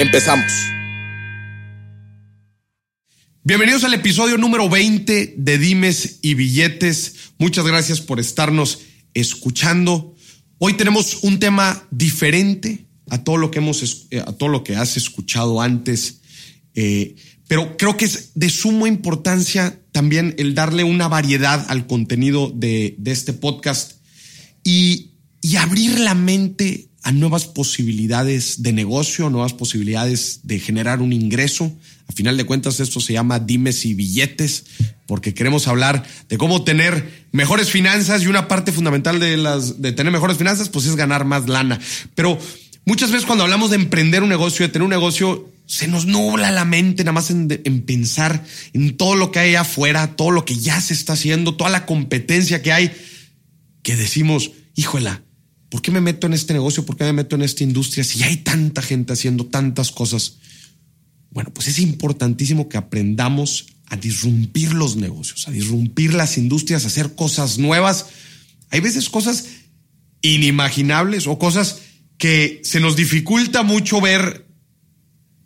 Empezamos. Bienvenidos al episodio número 20 de Dimes y Billetes. Muchas gracias por estarnos escuchando. Hoy tenemos un tema diferente a todo lo que hemos, eh, a todo lo que has escuchado antes, eh, pero creo que es de suma importancia también el darle una variedad al contenido de, este podcast y, y abrir la mente a nuevas posibilidades de negocio, nuevas posibilidades de generar un ingreso. A final de cuentas, esto se llama dimes y billetes, porque queremos hablar de cómo tener mejores finanzas y una parte fundamental de las de tener mejores finanzas, pues es ganar más lana. Pero muchas veces cuando hablamos de emprender un negocio, de tener un negocio, se nos nubla la mente nada más en, en pensar en todo lo que hay afuera, todo lo que ya se está haciendo, toda la competencia que hay, que decimos, híjola, ¿Por qué me meto en este negocio? ¿Por qué me meto en esta industria si hay tanta gente haciendo tantas cosas? Bueno, pues es importantísimo que aprendamos a disrumpir los negocios, a disrumpir las industrias, a hacer cosas nuevas. Hay veces cosas inimaginables o cosas que se nos dificulta mucho ver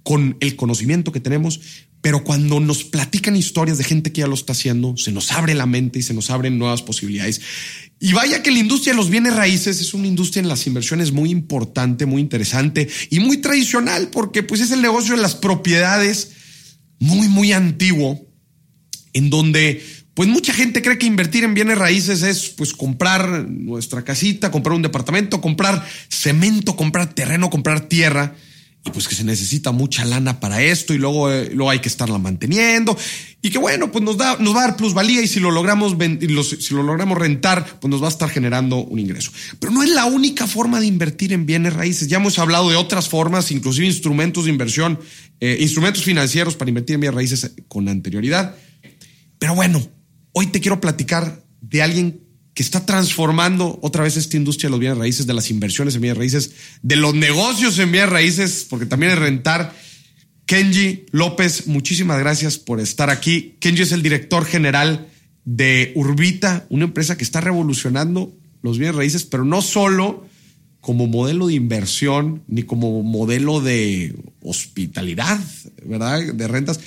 con el conocimiento que tenemos, pero cuando nos platican historias de gente que ya lo está haciendo, se nos abre la mente y se nos abren nuevas posibilidades. Y vaya que la industria de los bienes raíces es una industria en las inversiones muy importante, muy interesante y muy tradicional, porque pues es el negocio de las propiedades muy, muy antiguo, en donde pues mucha gente cree que invertir en bienes raíces es pues comprar nuestra casita, comprar un departamento, comprar cemento, comprar terreno, comprar tierra y pues que se necesita mucha lana para esto y luego, eh, hay que estarla manteniendo y que bueno, pues nos, da, nos va a dar plusvalía y si lo logramos si lo logramos rentar, pues nos va a estar generando un ingreso. Pero no es la única forma de invertir en bienes raíces. Ya hemos hablado de otras formas, inclusive instrumentos de inversión, eh, instrumentos financieros para invertir en bienes raíces con anterioridad. Pero bueno, hoy te quiero platicar de alguien que está transformando otra vez esta industria de los bienes raíces, de las inversiones en bienes raíces, de los negocios en bienes raíces, porque también es rentar. Kenji López, muchísimas gracias por estar aquí. Kenji es el director general de Urbita, una empresa que está revolucionando los bienes raíces, pero no solo como modelo de inversión ni como modelo de hospitalidad, ¿verdad? De rentas,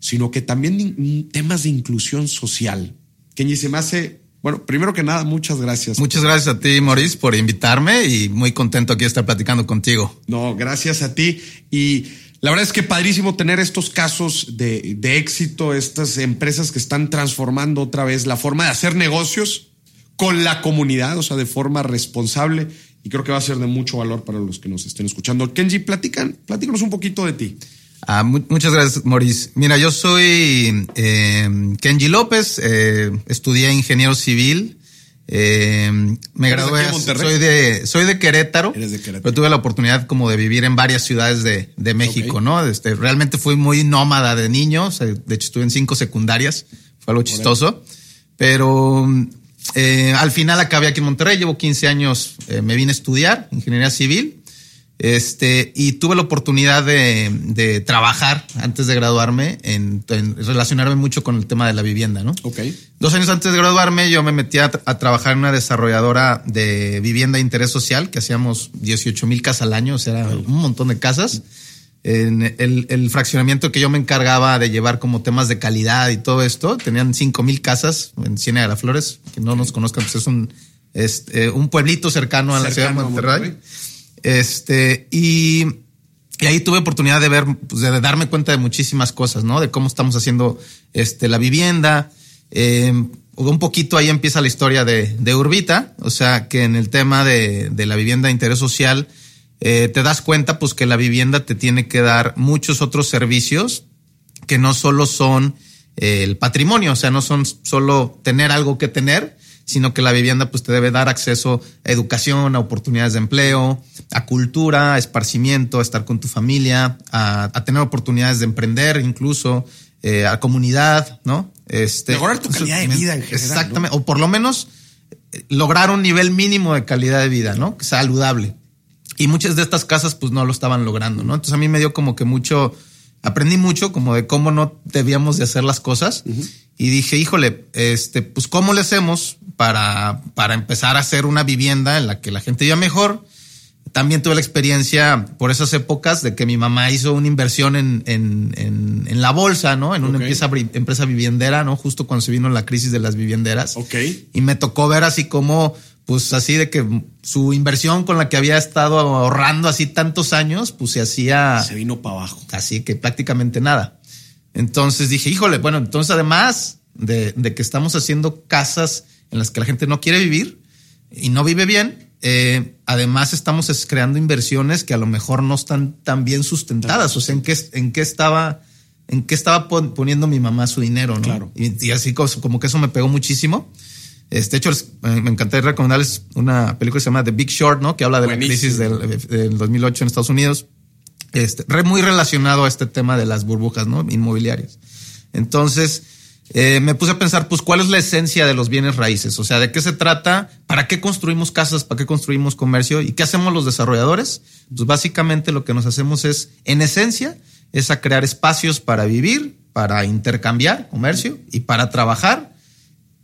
sino que también temas de inclusión social. Kenji se me hace bueno, primero que nada, muchas gracias. Muchas gracias a ti, Maurice, por invitarme y muy contento aquí de estar platicando contigo. No, gracias a ti. Y la verdad es que padrísimo tener estos casos de, de éxito, estas empresas que están transformando otra vez la forma de hacer negocios con la comunidad, o sea, de forma responsable. Y creo que va a ser de mucho valor para los que nos estén escuchando. Kenji, platican, platícanos un poquito de ti. Ah, muchas gracias, Maurice. Mira, yo soy eh, Kenji López, eh, estudié ingeniero civil. Eh, me gradué. soy de soy de Querétaro, Eres de Querétaro, pero tuve la oportunidad como de vivir en varias ciudades de, de México, ¿no? Este, realmente fui muy nómada de niño. de hecho, estuve en cinco secundarias. Fue algo chistoso. Pero eh, al final acabé aquí en Monterrey. Llevo 15 años. Eh, me vine a estudiar ingeniería civil. Este, y tuve la oportunidad de, trabajar antes de graduarme en, relacionarme mucho con el tema de la vivienda, ¿no? Ok. Dos años antes de graduarme, yo me metí a, trabajar en una desarrolladora de vivienda de interés social, que hacíamos 18 mil casas al año, o sea, un montón de casas. En el, fraccionamiento que yo me encargaba de llevar como temas de calidad y todo esto, tenían 5 mil casas en Ciénaga de las Flores, que no nos conozcan, pues es un, este, un pueblito cercano a la ciudad de Monterrey. Este, y, ahí tuve oportunidad de ver, pues, de darme cuenta de muchísimas cosas, ¿no? De cómo estamos haciendo este, la vivienda. Eh, un poquito ahí empieza la historia de, de, Urbita, o sea, que en el tema de, de la vivienda de interés social, eh, te das cuenta, pues, que la vivienda te tiene que dar muchos otros servicios que no solo son eh, el patrimonio, o sea, no son solo tener algo que tener, sino que la vivienda pues te debe dar acceso a educación, a oportunidades de empleo, a cultura, a esparcimiento, a estar con tu familia, a, tener oportunidades de emprender incluso, eh, a comunidad, ¿no? Este, Mejorar tu calidad de vida en general. Exactamente, o por lo menos eh, lograr un nivel mínimo de calidad de vida, ¿no? Saludable. Y muchas de estas casas pues no lo estaban logrando, ¿no? Entonces a mí me dio como que mucho, aprendí mucho como de cómo no debíamos de hacer las cosas y dije, híjole, este, pues cómo le hacemos para, para empezar a hacer una vivienda en la que la gente viva mejor. También tuve la experiencia por esas épocas de que mi mamá hizo una inversión en, en, en, la bolsa, ¿no? En una empresa, empresa viviendera, ¿no? Justo cuando se vino la crisis de las vivienderas. Ok. Y me tocó ver así como pues así de que su inversión con la que había estado ahorrando así tantos años, pues se hacía... Se vino para abajo. Así que prácticamente nada. Entonces dije, híjole, bueno, entonces además de, que estamos haciendo casas en las que la gente no quiere vivir y no vive bien, eh, además estamos creando inversiones que a lo mejor no están tan bien sustentadas. O sea, ¿en qué, en qué estaba... ¿En qué estaba poniendo mi mamá su dinero? ¿no? Claro. Y, y así como que eso me pegó muchísimo. Este, de hecho, me encantaría recomendarles una película que se llama The Big Short, ¿no? Que habla de la crisis del, 2008 en Estados Unidos. Este, muy relacionado a este tema de las burbujas. Inmobiliarias. Entonces, eh, me puse a pensar, pues, ¿cuál es la esencia de los bienes raíces? O sea, ¿de qué se trata? ¿Para qué construimos casas? ¿Para qué construimos comercio? ¿Y qué hacemos los desarrolladores? Pues básicamente lo que nos hacemos es, en esencia, es a crear espacios para vivir, para intercambiar comercio y para trabajar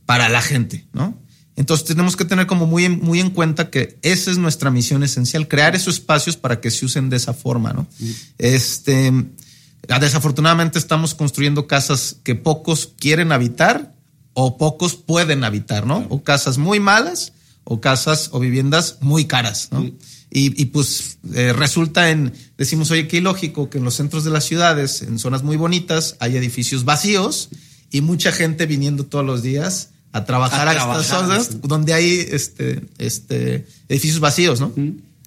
para la gente, ¿no? Entonces tenemos que tener como muy, muy en cuenta que esa es nuestra misión esencial, crear esos espacios para que se usen de esa forma, ¿no? Este, desafortunadamente estamos construyendo casas que pocos quieren habitar o pocos pueden habitar, ¿no? O casas muy malas o casas o viviendas muy caras, ¿no? Y, pues eh, resulta en, decimos, oye, qué ilógico que en los centros de las ciudades, en zonas muy bonitas, hay edificios vacíos y mucha gente viniendo todos los días a trabajar a, estas zonas donde hay este, este, edificios vacíos, ¿no?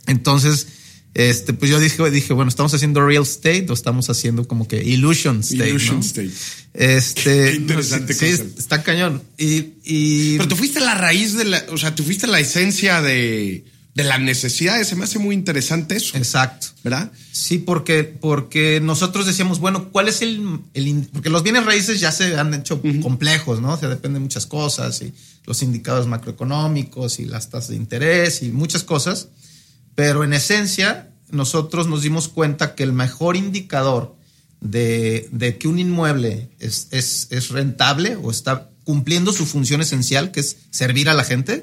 Entonces, este, pues yo dije, dije, bueno, estamos haciendo real estate o estamos haciendo como que illusion state. Illusion state. Este, interesante. Sí, está cañón. Y, y, Pero tú fuiste a la raíz de la, o sea, tú fuiste a la esencia de, de las necesidades. Se me hace muy interesante eso. Exacto. ¿Verdad? Sí, porque, porque nosotros decíamos, bueno, ¿cuál es el, el porque los bienes raíces ya se han hecho complejos, ¿no? O sea, depende de muchas cosas y los indicadores macroeconómicos y las tasas de interés y muchas cosas. Pero en esencia, nosotros nos dimos cuenta que el mejor indicador de, de que un inmueble es, es, es, rentable o está cumpliendo su función esencial, que es servir a la gente,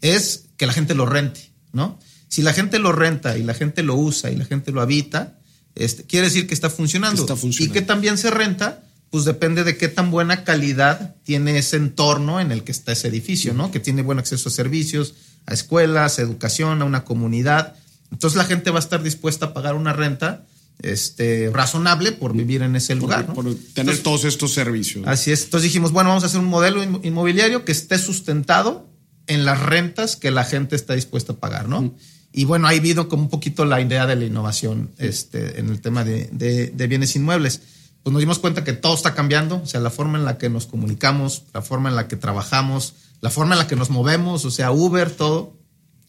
es que la gente lo rente. ¿No? Si la gente lo renta y la gente lo usa y la gente lo habita, este, quiere decir que está funcionando. Y que también se renta, pues depende de qué tan buena calidad tiene ese entorno en el que está ese edificio, ¿no? Que tiene buen acceso a servicios, a escuelas, a educación, a una comunidad. Entonces la gente va a estar dispuesta a pagar una renta este, razonable por vivir en ese lugar. Por, tener todos estos servicios. Así es. Entonces dijimos, bueno, vamos a hacer un modelo inmobiliario que esté sustentado en las rentas que la gente está dispuesta a pagar, ¿no? Y bueno, ha habido como un poquito la idea de la innovación este, en el tema de, de, bienes inmuebles. Pues nos dimos cuenta que todo está cambiando, o sea, la forma en la que nos comunicamos, la forma en la que trabajamos, la forma en la que nos movemos, o sea, Uber, todo.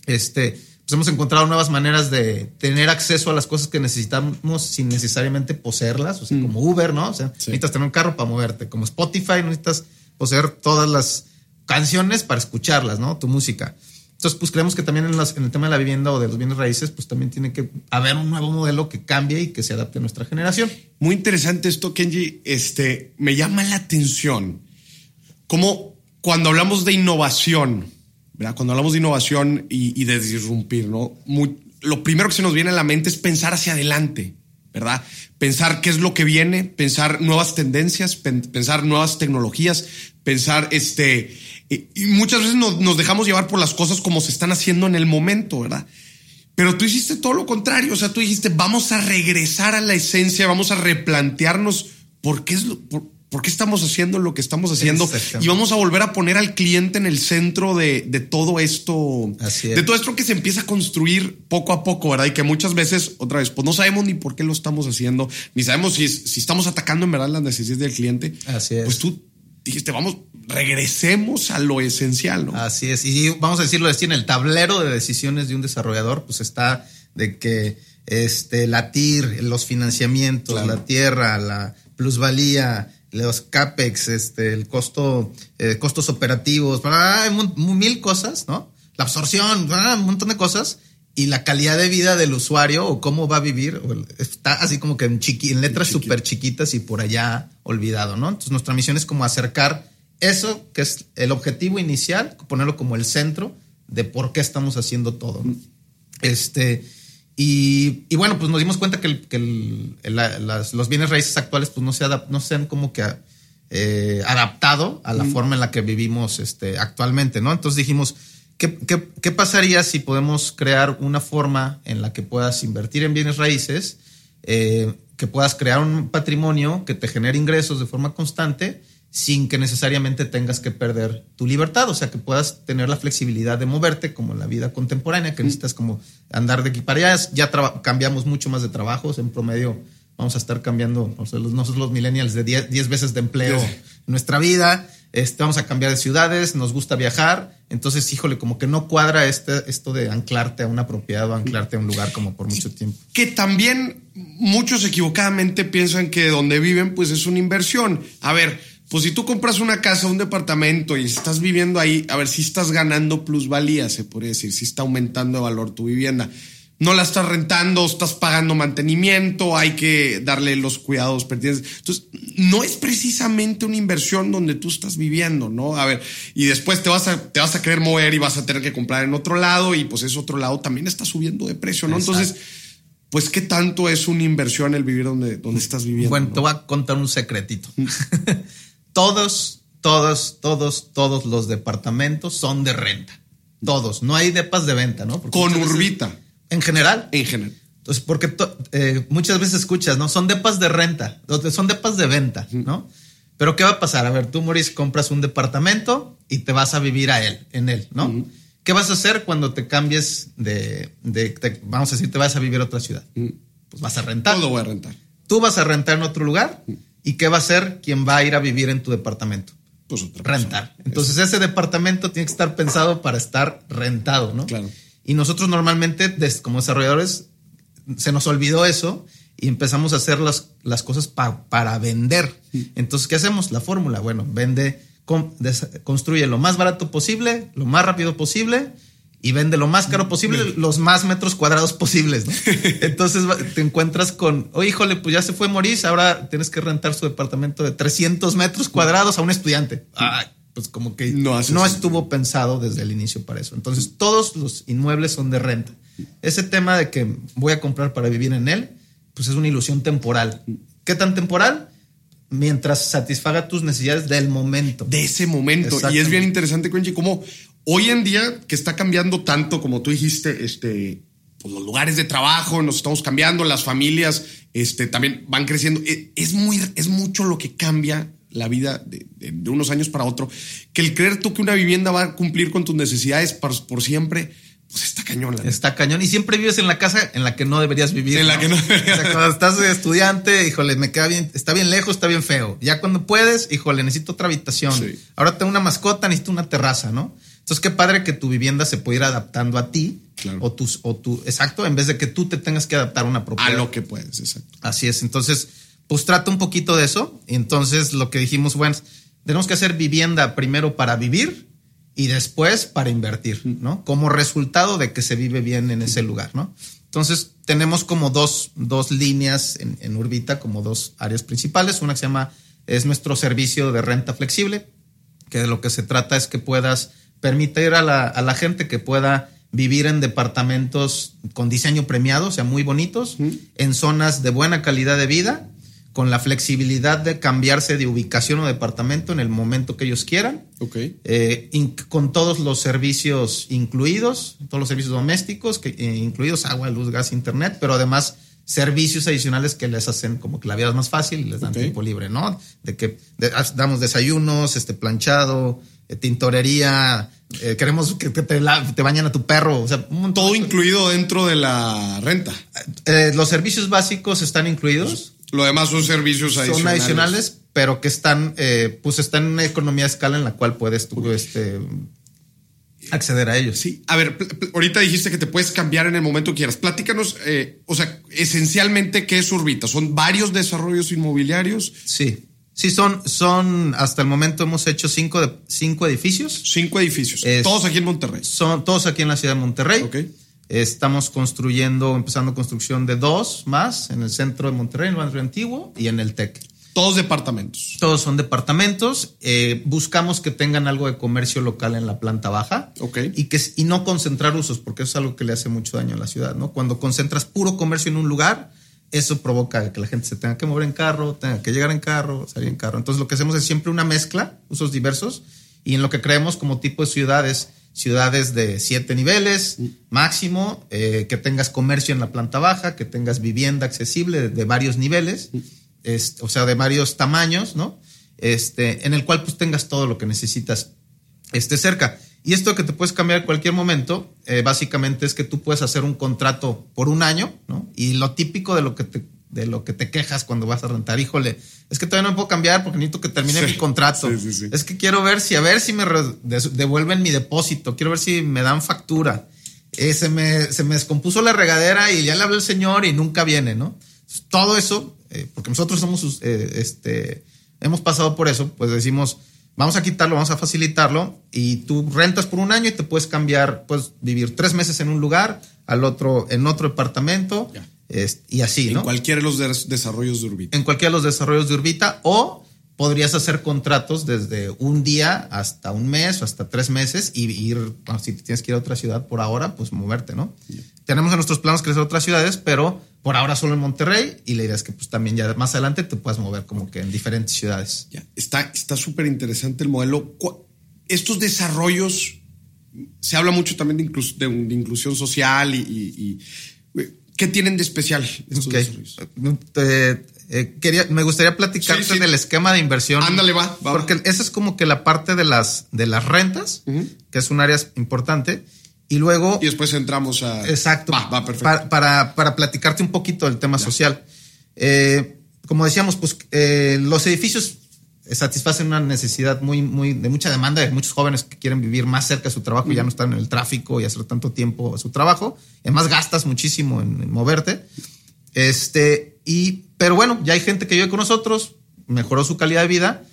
Este, pues hemos encontrado nuevas maneras de tener acceso a las cosas que necesitamos sin necesariamente poseerlas, o sea, como Uber, ¿no? O sea, necesitas tener un carro para moverte, como Spotify, necesitas poseer todas las canciones para escucharlas, ¿no? Tu música. Entonces, pues creemos que también en, el tema de la vivienda o de los bienes raíces, pues también tiene que haber un nuevo modelo que cambie y que se adapte a nuestra generación. Muy interesante esto, Kenji. Este, me llama la atención cómo cuando hablamos de innovación, ¿verdad? Cuando hablamos de innovación y, de disrumpir, ¿no? lo primero que se nos viene a la mente es pensar hacia adelante, ¿verdad? Pensar qué es lo que viene, pensar nuevas tendencias, pensar nuevas tecnologías, pensar este y, muchas veces nos, dejamos llevar por las cosas como se están haciendo en el momento, ¿verdad? Pero tú hiciste todo lo contrario, o sea, tú dijiste, vamos a regresar a la esencia, vamos a replantearnos por qué, es por, qué estamos haciendo lo que estamos haciendo y vamos a volver a poner al cliente en el centro de, todo esto, de todo esto que se empieza a construir poco a poco, ¿verdad? Y que muchas veces, otra vez, pues no sabemos ni por qué lo estamos haciendo, ni sabemos si, si estamos atacando en verdad las necesidades del cliente. Así es. Pues tú dijiste, vamos, regresemos a lo esencial, ¿no? Así es. Y vamos a decirlo así, en el tablero de decisiones de un desarrollador, pues está de que este, la TIR, los financiamientos, la tierra, la plusvalía, los CAPEX, este, el costo, eh, costos operativos, hay mil cosas, ¿no? La absorción, un montón de cosas. Y la calidad de vida del usuario o cómo va a vivir está así como que en, chiqui, en letras súper chiquitas y por allá olvidado, ¿no? Entonces nuestra misión es como acercar eso, que es el objetivo inicial, ponerlo como el centro de por qué estamos haciendo todo. Este, y, bueno, pues nos dimos cuenta que, los bienes raíces actuales pues no se, no se han como que eh, adaptado a la forma en la que vivimos este, actualmente, ¿no? Entonces dijimos, ¿qué, ¿qué, pasaría si podemos crear una forma en la que puedas invertir en bienes raíces, eh, que puedas crear un patrimonio que te genere ingresos de forma constante? Sin que necesariamente tengas que perder tu libertad, o sea, que puedas tener la flexibilidad de moverte como en la vida contemporánea, que necesitas como andar de aquí para allá. Ya cambiamos mucho más de trabajos, en promedio vamos a estar cambiando, nosotros los millennials, de 10 veces de empleo en nuestra vida, este, vamos a cambiar de ciudades, nos gusta viajar, entonces, híjole, como que no cuadra este, esto de anclarte a una propiedad o anclarte a un lugar como por mucho tiempo. Que también muchos equivocadamente piensan que donde viven, pues es una inversión. A ver, pues si tú compras una casa, un departamento y estás viviendo ahí, a ver si estás ganando plusvalía, se puede decir, si está aumentando de valor tu vivienda. No la estás rentando, estás pagando mantenimiento, hay que darle los cuidados pertinentes. Entonces, no es precisamente una inversión donde tú estás viviendo, ¿no? A ver, y después te vas a, te vas a querer mover y vas a tener que comprar en otro lado y pues ese otro lado también está subiendo de precio, ¿no? Entonces, pues, ¿qué tanto es una inversión el vivir donde, donde estás viviendo? Bueno, te voy a contar un secretito. Todos, todos, todos, todos los departamentos son de renta. Todos. No hay depas de venta, ¿no? Con Urbita. En general. En general. Entonces, porque eh, muchas veces escuchas, ¿no? Son depas de renta, son depas de venta, ¿no? Pero ¿qué va a pasar? A ver, tú, Maurice, compras un departamento y te vas a vivir a él, en él, ¿no? ¿Qué vas a hacer cuando te cambies de, vamos a decir, te vas a vivir a otra ciudad? Pues vas a rentar. Todo voy a rentar. Tú vas a rentar en otro lugar ¿Y qué va a hacer quien va a ir a vivir en tu departamento? Pues rentar. Entonces ese departamento tiene que estar pensado para estar rentado, ¿no? Claro. Y nosotros normalmente como desarrolladores se nos olvidó eso y empezamos a hacer las, las cosas para vender. Entonces, ¿qué hacemos? La fórmula, bueno, vende, construye lo más barato posible, lo más rápido posible y vende lo más caro posible, los más metros cuadrados posibles, ¿no? Entonces te encuentras con, oye, híjole, pues ya se fue Maurice, ahora tienes que rentar su departamento de 300 metros cuadrados a un estudiante. Ay, pues como que no, no estuvo pensado desde el inicio para eso. Entonces todos los inmuebles son de renta. Ese tema de que voy a comprar para vivir en él, pues es una ilusión temporal. ¿Qué tan temporal? Mientras satisfaga tus necesidades del momento. De ese momento. Y es bien interesante, Quenchi, cómo Hoy en día, que está cambiando tanto, como tú dijiste, este, pues los lugares de trabajo nos estamos cambiando, las familias este, también van creciendo. E, es, muy, es mucho lo que cambia la vida de, unos años para otro, que el creer tú que una vivienda va a cumplir con tus necesidades por, siempre, pues está cañón. Está cañón. Y siempre vives en la casa en la que no deberías vivir. En la que no deberías. O sea, cuando estás estudiante, híjole, me queda bien, está bien lejos, está bien feo. Ya cuando puedes, híjole, necesito otra habitación. Ahora tengo una mascota, necesito una terraza, ¿no? Entonces, qué padre que tu vivienda se pueda ir adaptando a ti. O tus, o tu, exacto, en vez de que tú te tengas que adaptar a una propiedad. A lo que puedes, exacto. Así es. Entonces, pues trata un poquito de eso. Y entonces lo que dijimos, bueno, tenemos que hacer vivienda primero para vivir y después para invertir, ¿no? Como resultado de que se vive bien en ese lugar, ¿no? Entonces, tenemos como dos, dos líneas en, en Urbita, como dos áreas principales. Una que se llama, es nuestro servicio de renta flexible, que de lo que se trata es que puedas permitir a la, a la gente que pueda vivir en departamentos con diseño premiado, o sea, muy bonitos, en zonas de buena calidad de vida, con la flexibilidad de cambiarse de ubicación o departamento en el momento que ellos quieran, eh, con todos los servicios incluidos, todos los servicios domésticos, que, eh, incluidos agua, luz, gas, internet, pero además servicios adicionales que les hacen como que la vida es más fácil y les dan tiempo libre, ¿no? De que damos desayunos, este planchado, tintorería, eh, queremos que, te, bañen a tu perro, o sea, todo incluido dentro de la renta. Eh, los servicios básicos están incluidos. Lo demás son servicios adicionales. Son adicionales, pero que están, eh, pues están en una economía de escala en la cual puedes tú, este, acceder a ellos. Sí, a ver, ahorita dijiste que te puedes cambiar en el momento que quieras. Platícanos, eh, o sea, esencialmente, ¿qué es Urbita? ¿Son varios desarrollos inmobiliarios? Sí. Sí, son, son, hasta el momento hemos hecho cinco, de, cinco edificios. Cinco edificios. todos aquí en Monterrey. Son todos aquí en la ciudad de Monterrey. Ok. Estamos construyendo, empezando construcción de dos más en el centro de Monterrey, en el barrio antiguo y en el TEC. Todos departamentos. Todos son departamentos. Eh, buscamos que tengan algo de comercio local en la planta baja. Ok. Y, que, y no concentrar usos, porque eso es algo que le hace mucho daño a la ciudad, ¿no? Cuando concentras puro comercio en un lugar, eso provoca que la gente se tenga que mover en carro, tenga que llegar en carro, salir en carro. Entonces lo que hacemos es siempre una mezcla, usos diversos, y en lo que creemos como tipo de ciudades, ciudades de siete niveles máximo, eh, que tengas comercio en la planta baja, que tengas vivienda accesible de, de varios niveles o sea, de varios tamaños, ¿no? Este, en el cual pues tengas todo lo que necesitas esté cerca. Y esto que te puedes cambiar en cualquier momento, eh, básicamente es que tú puedes hacer un contrato por un año, ¿no? Y lo típico de lo que te, de lo que te quejas cuando vas a rentar, híjole, es que todavía no me puedo cambiar porque necesito que termine mi contrato. es que quiero ver si, a ver si me devuelven mi depósito, quiero ver si me dan factura. Eh, se, me, se me descompuso la regadera y ya le hablé al señor y nunca viene, ¿no? Todo eso eh, porque nosotros somos, este, hemos pasado por eso, pues decimos, vamos a quitarlo, vamos a facilitarlo y tú rentas por un año y te puedes cambiar, puedes vivir tres meses en un lugar, al otro en otro departamento y así, en ¿no? En cualquiera de los desarrollos de Urbita. En cualquiera de los desarrollos de Urbita o podrías hacer contratos desde un día hasta un mes o hasta tres meses y ir, si tienes que ir a otra ciudad por ahora, pues moverte, ¿no? Tenemos en nuestros planos crecer otras ciudades, pero por ahora solo en Monterrey y la idea es que pues también ya más adelante te puedas mover como que en diferentes ciudades. Ya, está súper interesante el modelo. Estos desarrollos, se habla mucho también de, de, inclusión social y, ¿qué tienen de especial estos desarrollos? Eh, quería, me gustaría platicarte del esquema de inversión. Ándale, va, Porque esa es como que la parte de las, de las rentas, que es un área importante. Y luego. Y después entramos a. Exacto. Va, perfecto. Para, para, platicarte un poquito del tema social. Eh, como decíamos, pues eh, los edificios satisfacen una necesidad muy, muy de mucha demanda de muchos jóvenes que quieren vivir más cerca de su trabajo y ya no están en el tráfico y hacer tanto tiempo a su trabajo. Además, gastas muchísimo en, moverte. Este, y, pero bueno, ya hay gente que vive con nosotros, mejoró su calidad de vida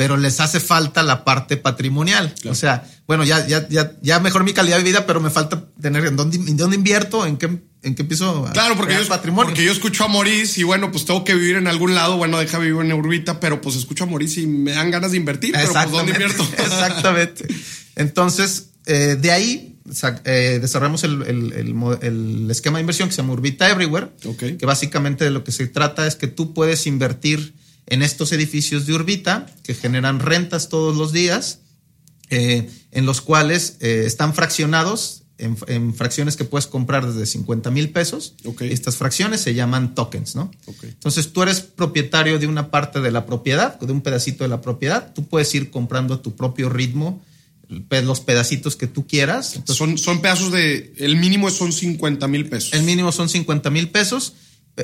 pero les hace falta la parte patrimonial. O sea, bueno, ya, ya, ya, ya mejor mi calidad de vida, pero me falta tener en dónde, en dónde invierto, en qué, en qué empiezo Claro, porque yo, patrimonio. porque yo escucho a Maurice y bueno, pues tengo que vivir en algún lado. Bueno, deja vivir en Urbita, pero pues escucho a Maurice y me dan ganas de invertir, pero pues ¿dónde invierto? Exactamente. Entonces, eh, de ahí eh, desarrollamos el, el, el, esquema de inversión que se llama Urbita Everywhere, que básicamente de lo que se trata es que tú puedes invertir en estos edificios de Urbita que generan rentas todos los días, eh, en los cuales eh, están fraccionados en, fracciones que puedes comprar desde 50 mil pesos. Estas fracciones se llaman tokens, ¿no? Entonces tú eres propietario de una parte de la propiedad, de un pedacito de la propiedad. Tú puedes ir comprando a tu propio ritmo los pedacitos que tú quieras. son, son pedazos de, el mínimo son 50 mil pesos. El mínimo son 50 mil pesos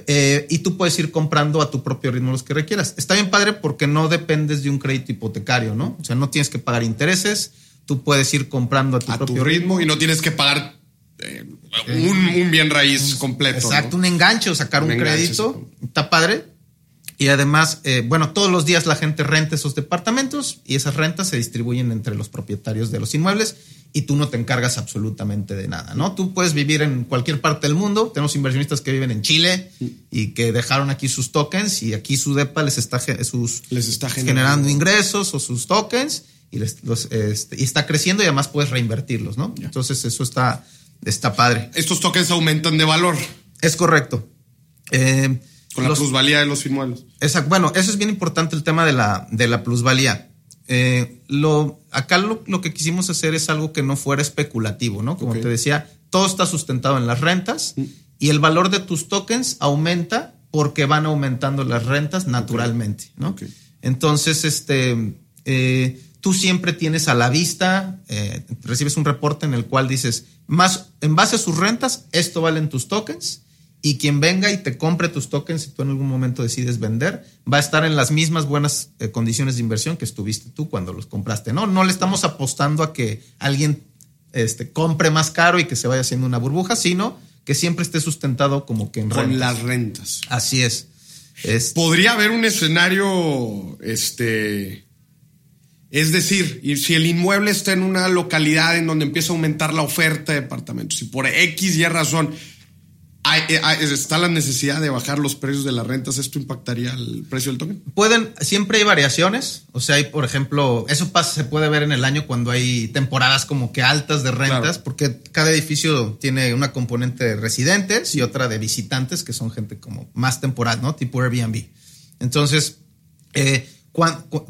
eh, y tú puedes ir comprando a tu propio ritmo los que requieras. Está bien padre porque no dependes de un crédito hipotecario, ¿no? O sea, no tienes que pagar intereses, tú puedes ir comprando a tu propio ritmo, y no tienes que pagar eh, un, bien raíz completo. Exacto, un enganche o sacar un, crédito. Está padre. Y además, eh, bueno, todos los días la gente renta esos departamentos y esas rentas se distribuyen entre los propietarios de los inmuebles y tú no te encargas absolutamente de nada, ¿no? Tú puedes vivir en cualquier parte del mundo. Tenemos inversionistas que viven en Chile y que dejaron aquí sus tokens y aquí su DEPA les está, sus, les está generando. ingresos o sus tokens y, este, y está creciendo y además puedes reinvertirlos, ¿no? Entonces eso está, está padre. Estos tokens aumentan de valor. Es correcto. Eh, con la plusvalía de los inmuebles. Exacto. Bueno, eso es bien importante el tema de la, de la plusvalía. Eh, lo, acá lo, que quisimos hacer es algo que no fuera especulativo, ¿no? Como te decía, todo está sustentado en las rentas mm. y el valor de tus tokens aumenta porque van aumentando las rentas naturalmente, ¿no? Entonces, este, eh, tú siempre tienes a la vista, eh, recibes un reporte en el cual dices, más en base a sus rentas, esto valen tus tokens y quien venga y te compre tus tokens, si tú en algún momento decides vender, va a estar en las mismas buenas eh, condiciones de inversión que estuviste tú cuando los compraste. No, no le estamos apostando a que alguien este, compre más caro y que se vaya haciendo una burbuja, sino que siempre esté sustentado como que en Con las rentas. Así es. Podría haber un escenario, este, es decir, si el inmueble está en una localidad en donde empieza a aumentar la oferta de departamentos y por X y razón eh, está la necesidad de bajar los precios de las rentas, ¿esto impactaría el precio del token? Pueden, siempre hay variaciones. O sea, hay, por ejemplo, eso pasa, se puede ver en el año cuando hay temporadas como que altas de rentas, porque cada edificio tiene una componente de residentes y otra de visitantes, que son gente como más temporal, ¿no? Tipo Airbnb. Entonces, eh,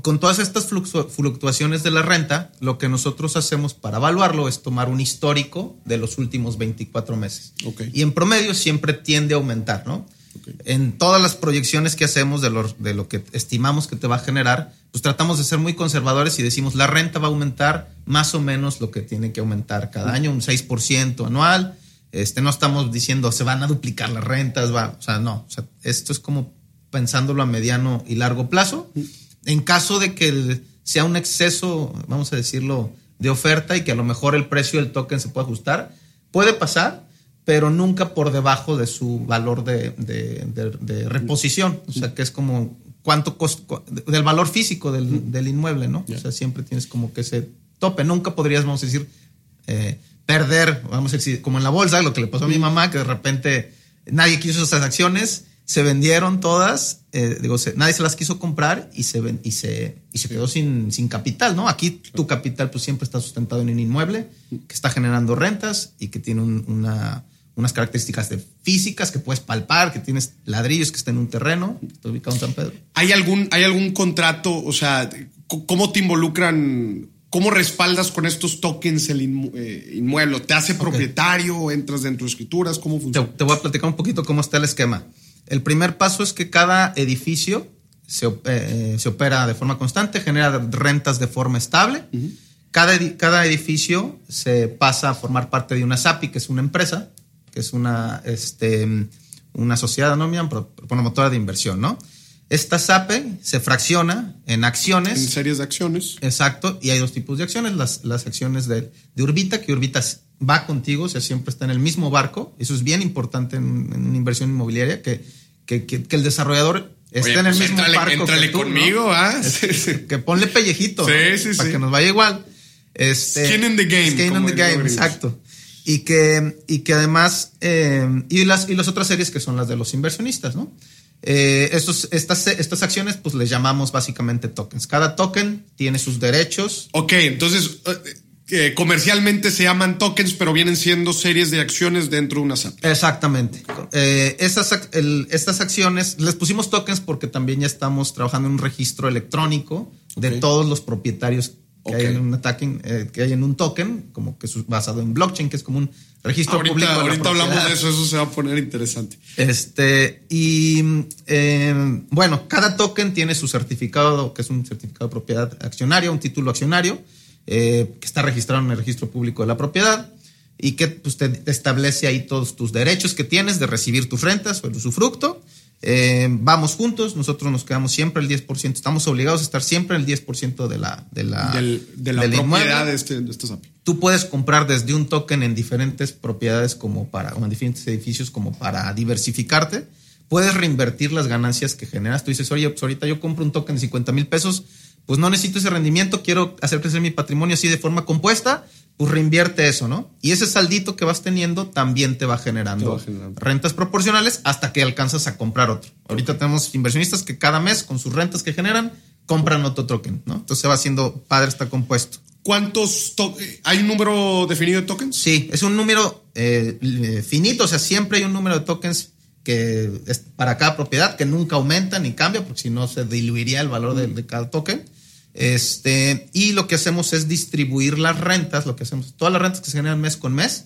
con, todas estas fluctuaciones de la renta, lo que nosotros hacemos para evaluarlo es tomar un histórico de los últimos 24 meses. Y en promedio siempre tiende a aumentar, ¿no? En todas las proyecciones que hacemos de lo, de lo que estimamos que te va a generar, pues tratamos de ser muy conservadores y decimos la renta va a aumentar más o menos lo que tiene que aumentar cada año, un 6% anual. Este, no estamos diciendo se van a duplicar las rentas, va, o sea, no, esto es como pensándolo a mediano y largo plazo en caso de que sea un exceso, vamos a decirlo, de oferta y que a lo mejor el precio del token se pueda ajustar, puede pasar, pero nunca por debajo de su valor de, reposición. O sea, que es como cuánto costo, del valor físico del, inmueble, ¿no? O sea, siempre tienes como que ese tope. Nunca podrías, vamos a decir, eh, perder, vamos a decir, como en la bolsa, lo que le pasó a mi mamá, que de repente nadie quiso esas acciones se vendieron todas, eh, digo, nadie se las quiso comprar y se, y se, y se quedó sin, sin capital, ¿no? Aquí tu capital pues siempre está sustentado en un inmueble que está generando rentas y que tiene una, unas características de físicas que puedes palpar, que tienes ladrillos que está en un terreno, está ubicado en San Pedro. ¿Hay algún, ¿Hay algún contrato, o sea, cómo te involucran ¿Cómo respaldas con estos tokens el eh, inmueble? ¿Te hace propietario? ¿Entras dentro de escrituras? ¿Cómo funciona? te, voy a platicar un poquito cómo está el esquema. El primer paso es que cada edificio se, eh, opera de forma constante, genera rentas de forma estable. cada, cada, edificio se pasa a formar parte de una SAPI, que es una empresa, que es una, este, una sociedad ¿no? promotora de inversión, ¿no? Esta SAPE se fracciona en acciones. En series de acciones. Exacto. Y hay dos tipos de acciones. Las, las acciones de, de Urbita, que Urbita va contigo, o sea, siempre está en el mismo barco. Eso es bien importante en, una inversión inmobiliaria, que, que, que, el desarrollador esté en el pues mismo barco. Entrale conmigo, ¿ah? que ponle pellejito. para que nos vaya igual. Este, skin in the game. Skin in the game, exacto. Y que, y que además, eh, y, las, y las otras series que son las de los inversionistas, ¿no? Eh, estos, estas, estas acciones, pues les llamamos básicamente tokens. Cada token tiene sus derechos. Ok, entonces comercialmente se llaman tokens, pero vienen siendo series de acciones dentro de una SAP. Exactamente. Eh, estas acciones, les pusimos tokens porque también ya estamos trabajando en un registro electrónico de todos los propietarios que, hay en un eh, que hay en un token, como que es basado en blockchain, que es como un registro público. ahorita hablamos de eso, eso se va a poner interesante. Este, y eh, bueno, cada token tiene su certificado, que es un certificado de propiedad accionaria, un título accionario eh, que está registrado en el registro público de la propiedad y que pues, te establece ahí todos tus derechos que tienes de recibir tus rentas o el usufructo. Eh, vamos juntos, nosotros nos quedamos siempre el 10%, estamos obligados a estar siempre el 10% de la, de la, de la propiedad de, este, de Tú puedes comprar desde un token en diferentes propiedades como para, o en diferentes edificios como para diversificarte. Puedes reinvertir las ganancias que generas. Tú dices, oye, pues ahorita yo compro un token de 50 mil pesos, pues no necesito ese rendimiento, quiero hacer crecer mi patrimonio así de forma compuesta, pues reinvierte eso, ¿no? Y ese saldito que vas teniendo también te va generando, rentas proporcionales hasta que alcanzas a comprar otro. Ahorita tenemos inversionistas que cada mes con sus rentas que generan compran otro token, ¿no? Entonces se va haciendo padre, está compuesto. ¿Cuántos hay un número definido de tokens? Sí, es un número eh, finito, o sea, siempre hay un número de tokens que es para cada propiedad que nunca aumenta ni cambia, porque si no se diluiría el valor de cada token. Este, y lo que hacemos es distribuir las rentas, lo que hacemos, todas las rentas que se generan mes con mes,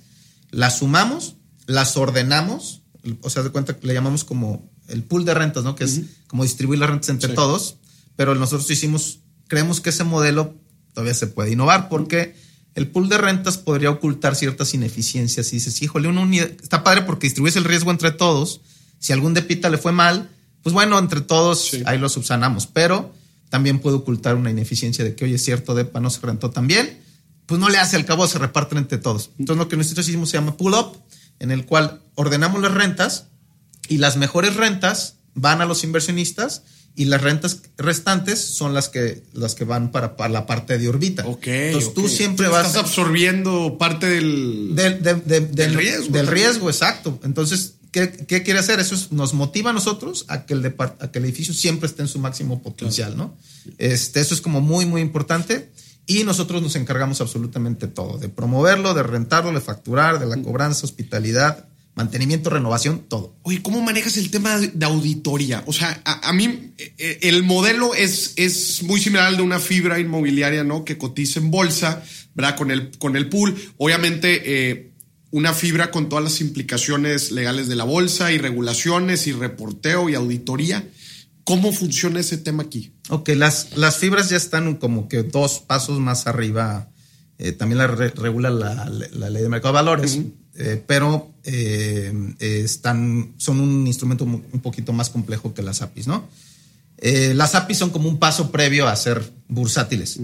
las sumamos, las ordenamos, o sea, de cuenta que le llamamos como el pool de rentas, ¿no? Que es como distribuir las rentas entre todos, pero nosotros hicimos, creemos que ese modelo todavía se puede innovar porque el pool de rentas podría ocultar ciertas ineficiencias. Y dices, híjole, una unidad, está padre porque distribuyes el riesgo entre todos. Si algún depita le fue mal, pues bueno, entre todos ahí lo subsanamos. Pero también puede ocultar una ineficiencia de que, oye, cierto depa no se rentó tan bien. Pues no le hace al cabo, se reparten entre todos. Entonces lo que nosotros hicimos se llama pull up, en el cual ordenamos las rentas y las mejores rentas van a los inversionistas y las rentas restantes son las que, las que van para, la parte de órbita. Ok. Entonces tú siempre vas. Estás absorbiendo parte del, del, riesgo. Del riesgo, exacto. Entonces, ¿qué, quiere hacer? Eso nos motiva a nosotros a que, el a que el edificio siempre esté en su máximo potencial, ¿no? Este, eso es como muy, muy importante. Y nosotros nos encargamos absolutamente todo, de promoverlo, de rentarlo, de facturar, de la cobranza, hospitalidad, mantenimiento, renovación, todo. Oye, ¿cómo manejas el tema de auditoría? O sea, a, mí eh, el modelo es, es muy similar al de una fibra inmobiliaria, ¿no? Que cotiza en bolsa, ¿verdad? Con el, con el pool. Obviamente, eh, una fibra con todas las implicaciones legales de la bolsa y regulaciones y reporteo y auditoría. ¿Cómo funciona ese tema aquí? Ok, las, las fibras ya están como que dos pasos más arriba. Eh, también la regula la, ley de mercado de valores. Eh, pero eh, están, son un instrumento un poquito más complejo que las APIs, ¿no? Eh, las APIs son como un paso previo a ser bursátiles.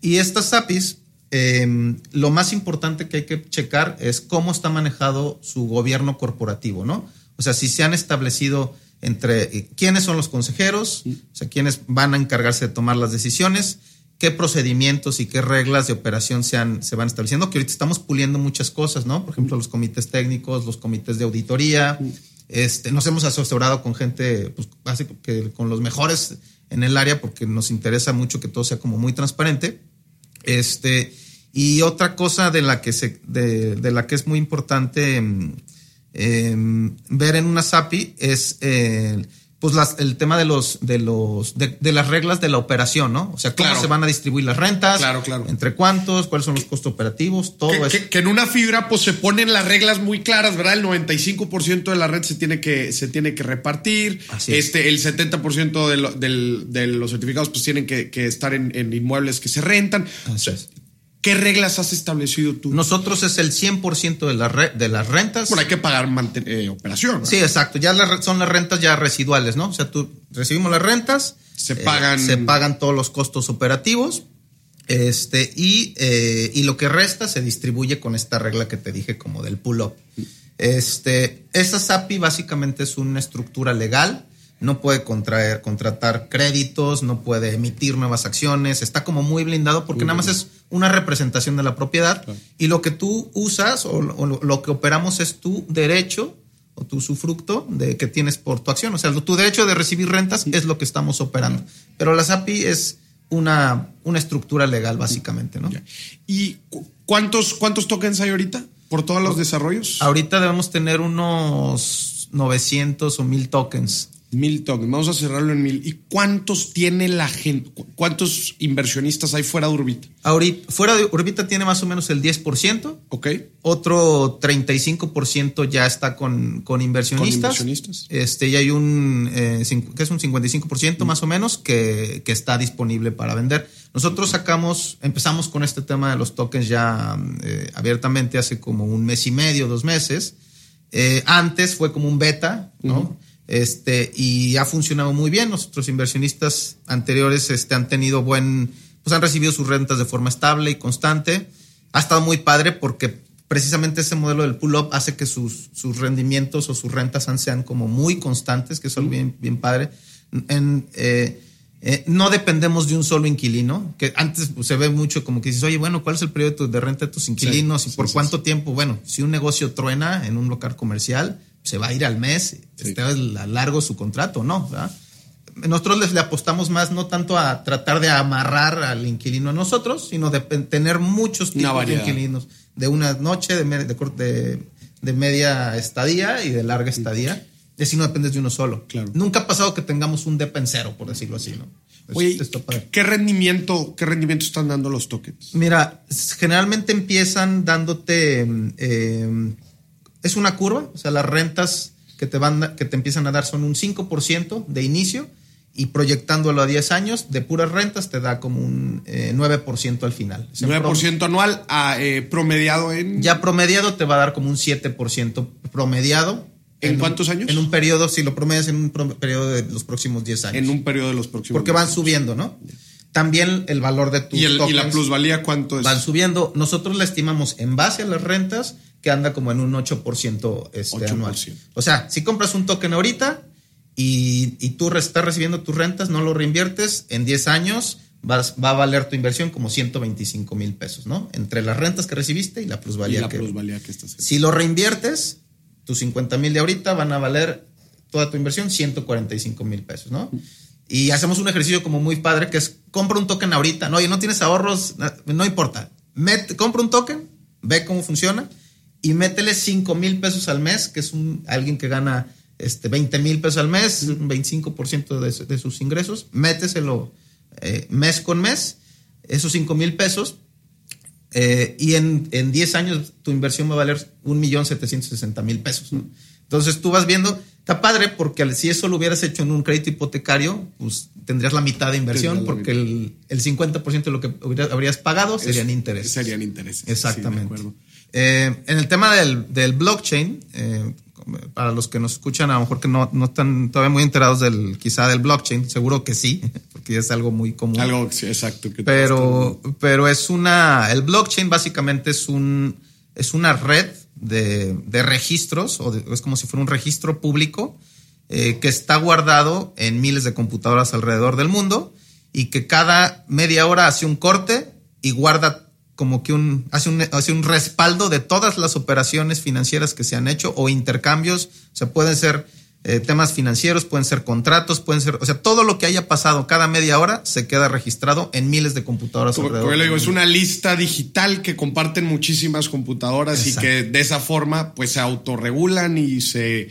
Y estas APIs, lo más importante que hay que checar es cómo está manejado su gobierno corporativo, ¿no? O sea, si se han establecido entre quiénes son los consejeros, o sea, quiénes van a encargarse de tomar las decisiones, qué procedimientos y qué reglas de operación se, se van estableciendo, que ahorita estamos puliendo muchas cosas, ¿no? Por ejemplo, los comités técnicos, los comités de auditoría. Este, nos hemos asesorado con gente, pues, que con los mejores en el área, porque nos interesa mucho que todo sea como muy transparente. Este, y otra cosa de la que, se, de, la que es muy importante em, em, ver en una SAPI es pues el tema de los de los de, las reglas de la operación, ¿no? O sea, cómo se van a distribuir las rentas, claro, claro. entre cuántos, cuáles son los costos operativos, todo que, eso. Que, en una fibra pues se ponen las reglas muy claras, ¿verdad? El 95% de la red se tiene que se tiene que repartir, este el 70% de, de, los certificados pues tienen que, estar en, inmuebles que se rentan. Así es. ¿Qué reglas has establecido tú? Nosotros es el 100% de, la de las rentas. Bueno, hay que pagar eh, operación. Sí, exacto. Ya son las rentas ya residuales, ¿no? O sea, tú recibimos las rentas. Se pagan. Eh, se pagan todos los costos operativos. Este, y, eh, y, lo que resta se distribuye con esta regla que te dije como del pull-up. Este, esta SAPI básicamente es una estructura legal no puede contraer, contratar créditos, no puede emitir nuevas acciones, está como muy blindado porque nada más es una representación de la propiedad y lo que tú usas o, lo, que operamos es tu derecho o tu sufructo de que tienes por tu acción, o sea, tu derecho de recibir rentas es lo que estamos operando, pero la SAPI es una, una estructura legal básicamente, ¿no? ¿Y cuántos, cuántos tokens hay ahorita por todos los desarrollos? Ahorita debemos tener unos 900 o 1000 tokens. Mil tokens. Vamos a cerrarlo en mil. ¿Y cuántos tiene la gente? ¿Cuántos inversionistas hay fuera de Urbita? Ahorita, fuera de Urbita tiene más o menos el 10%. Ok. Otro 35% ya está con, con inversionistas. Con inversionistas. Este, y hay un, eh, que es un 55% más o menos que, que, está disponible para vender. Nosotros sacamos, empezamos con este tema de los tokens ya eh, abiertamente hace como un mes y medio, dos meses. Eh, antes fue como un beta, ¿no? Este, y ha funcionado muy bien. Nuestros inversionistas anteriores este, han tenido buen, pues han recibido sus rentas de forma estable y constante. Ha estado muy padre porque precisamente ese modelo del pull-up hace que sus, sus, rendimientos o sus rentas sean como muy constantes, que son bien, bien padre. En, eh, eh, no dependemos de un solo inquilino, que antes pues, se ve mucho como que dices, oye, bueno, ¿cuál es el periodo de renta de tus inquilinos y por cuánto tiempo? Bueno, si un negocio truena en un local comercial, se va a ir al mes, esté a largo su contrato, ¿no? Nosotros les le apostamos más no tanto a tratar de amarrar al inquilino a nosotros, sino de tener muchos tipos de inquilinos, de una noche, de, de, de, media estadía y de larga estadía. Y así no dependes de uno solo. Nunca ha pasado que tengamos un depensero, por decirlo así, ¿no? Oye, ¿qué rendimiento, ¿qué rendimiento están dando los tokens? Mira, generalmente empiezan dándote eh, es una curva, o sea, las rentas que te, van, que te empiezan a dar son un 5% de inicio y proyectándolo a 10 años de puras rentas te da como un 9% al final. 9% anual eh, promediado en... Ya promediado te va a dar como un 7% promediado. ¿En, cuántos años? En un periodo, si lo promedias en un periodo de los próximos 10 años. En un periodo de los próximos Porque van subiendo, ¿no? También el valor de tus ¿Y, ¿Y la plusvalía cuánto es? Van subiendo. Nosotros la estimamos en base a las rentas que anda como en un 8%, este, anual. O sea, si compras un token ahorita y, y, tú estás recibiendo tus rentas, no lo reinviertes, en 10 años vas, va a valer tu inversión como 125 mil pesos, ¿no? Entre las rentas que recibiste y la plusvalía, y la que, plusvalía que estás Si lo reinviertes, tus 50 mil de ahorita van a valer toda tu inversión 145 mil pesos, ¿no? Y hacemos un ejercicio como muy padre que es compra un token ahorita, no, y no tienes ahorros, no importa. compra un token, ve cómo funciona y métele 5 mil pesos al mes, que es un, alguien que gana este, 20 mil pesos al mes, un 25% de, de, sus ingresos, méteselo eh, mes con mes, esos 5 mil pesos, eh, y en, en 10 años tu inversión va a valer 1.760.000 pesos. ¿no? Entonces tú vas viendo, está padre porque si eso lo hubieras hecho en un crédito hipotecario, pues tendrías la mitad de inversión porque el, el, 50% de lo que habrías pagado serían intereses. Serían intereses. Exactamente. Eh, en el tema del, del blockchain, eh, para los que nos escuchan, a lo mejor que no, no están todavía muy enterados del quizá del blockchain, seguro que sí, porque es algo muy común. Algo exacto. Que pero, pero es una, el blockchain básicamente es un, es una red de, de registros, o de, es como si fuera un registro público eh, que está guardado en miles de computadoras alrededor del mundo y que cada media hora hace un corte y guarda como que un hace, un hace un respaldo de todas las operaciones financieras que se han hecho o intercambios, o sea, pueden ser eh, temas financieros, pueden ser contratos, pueden ser, o sea, todo lo que haya pasado cada media hora se queda registrado en miles de computadoras. Como, como le digo, es una lista digital que comparten muchísimas computadoras Exacto. y que de esa forma pues se autorregulan y se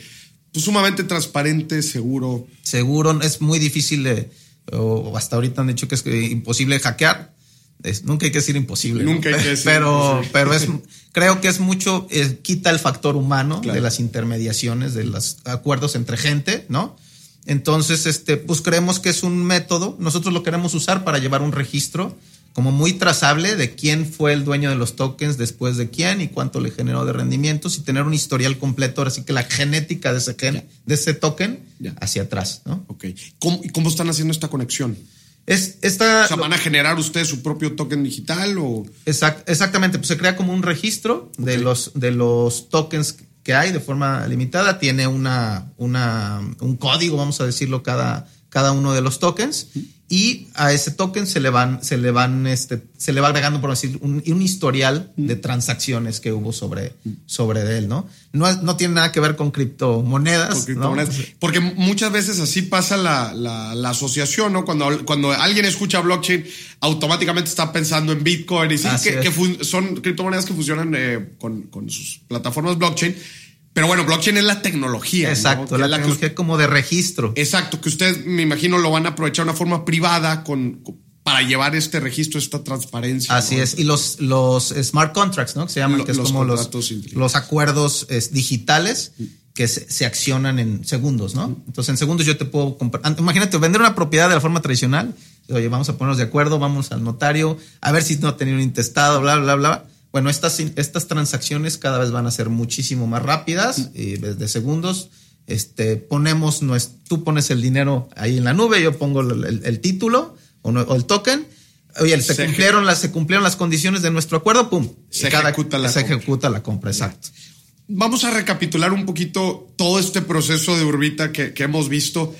pues, sumamente transparente, seguro. Seguro, es muy difícil de, o hasta ahorita han dicho que es imposible hackear. Es, nunca hay que decir imposible. Nunca ¿no? hay que decir Pero, imposible. pero es, creo que es mucho, eh, quita el factor humano claro. de las intermediaciones, de los acuerdos entre gente, ¿no? Entonces, este, pues creemos que es un método. Nosotros lo queremos usar para llevar un registro como muy trazable de quién fue el dueño de los tokens después de quién y cuánto le generó de rendimientos y tener un historial completo, ahora sí que la genética de ese, gen, de ese token ya. hacia atrás, ¿no? Ok. ¿Cómo, ¿Cómo están haciendo esta conexión? Es, esta, o sea, ¿van a generar ustedes su propio token digital o...? Exact, exactamente, pues se crea como un registro okay. de, los, de los tokens que hay de forma limitada. Tiene una, una, un código, vamos a decirlo, cada, cada uno de los tokens. Y a ese token se le van, se le van, este, se le va agregando, por decir, un, un historial de transacciones que hubo sobre, sobre él, ¿no? No, no tiene nada que ver con criptomonedas. Con criptomonedas. ¿no? Porque muchas veces así pasa la, la, la, asociación, ¿no? Cuando, cuando alguien escucha blockchain, automáticamente está pensando en Bitcoin y sí, que, que son criptomonedas que funcionan eh, con, con sus plataformas blockchain. Pero bueno, blockchain es la tecnología. Exacto, ¿no? la, la, tecnología que, como de registro. Exacto, que ustedes me imagino lo van a aprovechar de una forma privada con, con para llevar este registro, esta transparencia. Así ¿no? es. Y los, los smart contracts, ¿no? Que se llaman, lo, que es como los, los acuerdos es, digitales que se, se, accionan en segundos, ¿no? Entonces, en segundos yo te puedo comprar. Imagínate, vender una propiedad de la forma tradicional. Oye, vamos a ponernos de acuerdo, vamos al notario, a ver si no ha tenido un intestado, bla, bla, bla. Bueno, estas, estas transacciones cada vez van a ser muchísimo más rápidas, y de segundos. Este, ponemos, nuestro, tú pones el dinero ahí en la nube, yo pongo el, el, el título o, no, o, el token. Oye, se, se cumplieron, las, se cumplieron las condiciones de nuestro acuerdo, pum. Se, cada, ejecuta, la se ejecuta la compra, exacto. Vamos a recapitular un poquito todo este proceso de Urbita que, que hemos visto.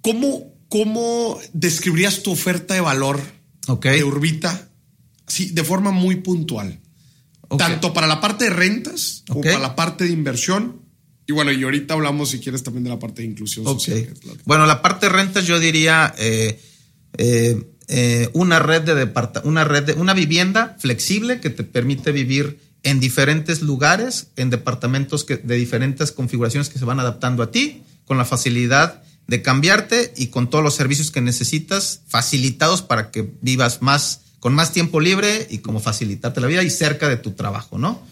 ¿Cómo, ¿Cómo describirías tu oferta de valor okay. de Urbita sí, de forma muy puntual. Okay. Tanto para la parte de rentas como okay. para la parte de inversión. Y bueno, y ahorita hablamos, si quieres, también de la parte de inclusión okay. social. Bueno, la parte de rentas yo diría eh, eh, eh, una red de departa una red de una vivienda flexible que te permite vivir en diferentes lugares, en departamentos que, de diferentes configuraciones que se van adaptando a ti, con la facilidad de cambiarte y con todos los servicios que necesitas facilitados para que vivas más con más tiempo libre y como facilitarte la vida y cerca de tu trabajo, ¿no?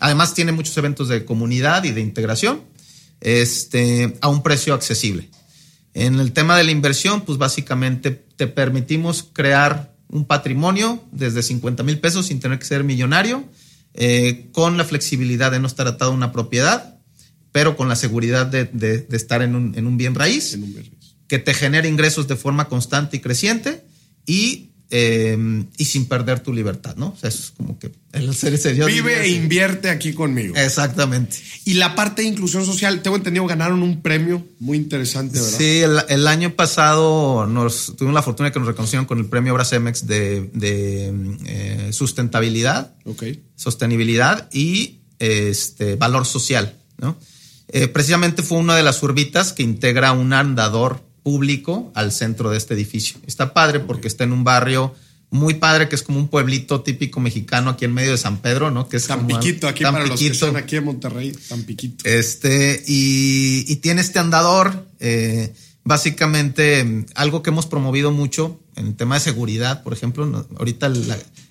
Además tiene muchos eventos de comunidad y de integración este, a un precio accesible. En el tema de la inversión, pues básicamente te permitimos crear un patrimonio desde 50 mil pesos sin tener que ser millonario, eh, con la flexibilidad de no estar atado a una propiedad, pero con la seguridad de, estar en un, en un, bien raíz, que te genere ingresos de forma constante y creciente y Em, y sin perder tu libertad, ¿no? O sea, eso es como que el ser ese Vive e invierte aquí conmigo. Exactamente. Y la parte de inclusión social, tengo entendido, ganaron un premio muy interesante, ¿verdad? Sí, el, año pasado nos tuvimos la fortuna de que nos reconocieron con el premio Bracemex de, de eh, sustentabilidad, okay. sostenibilidad y este, valor social, ¿no? Eh, precisamente fue una de las urbitas que integra un andador público al centro de este edificio. Está padre porque está en un barrio muy padre que es como un pueblito típico mexicano aquí en medio de San Pedro, ¿no? Que es tan piquito aquí para los que están aquí en Monterrey, tan piquito. Este y, tiene este andador, eh, básicamente algo que hemos promovido mucho en el tema de seguridad, por ejemplo. ahorita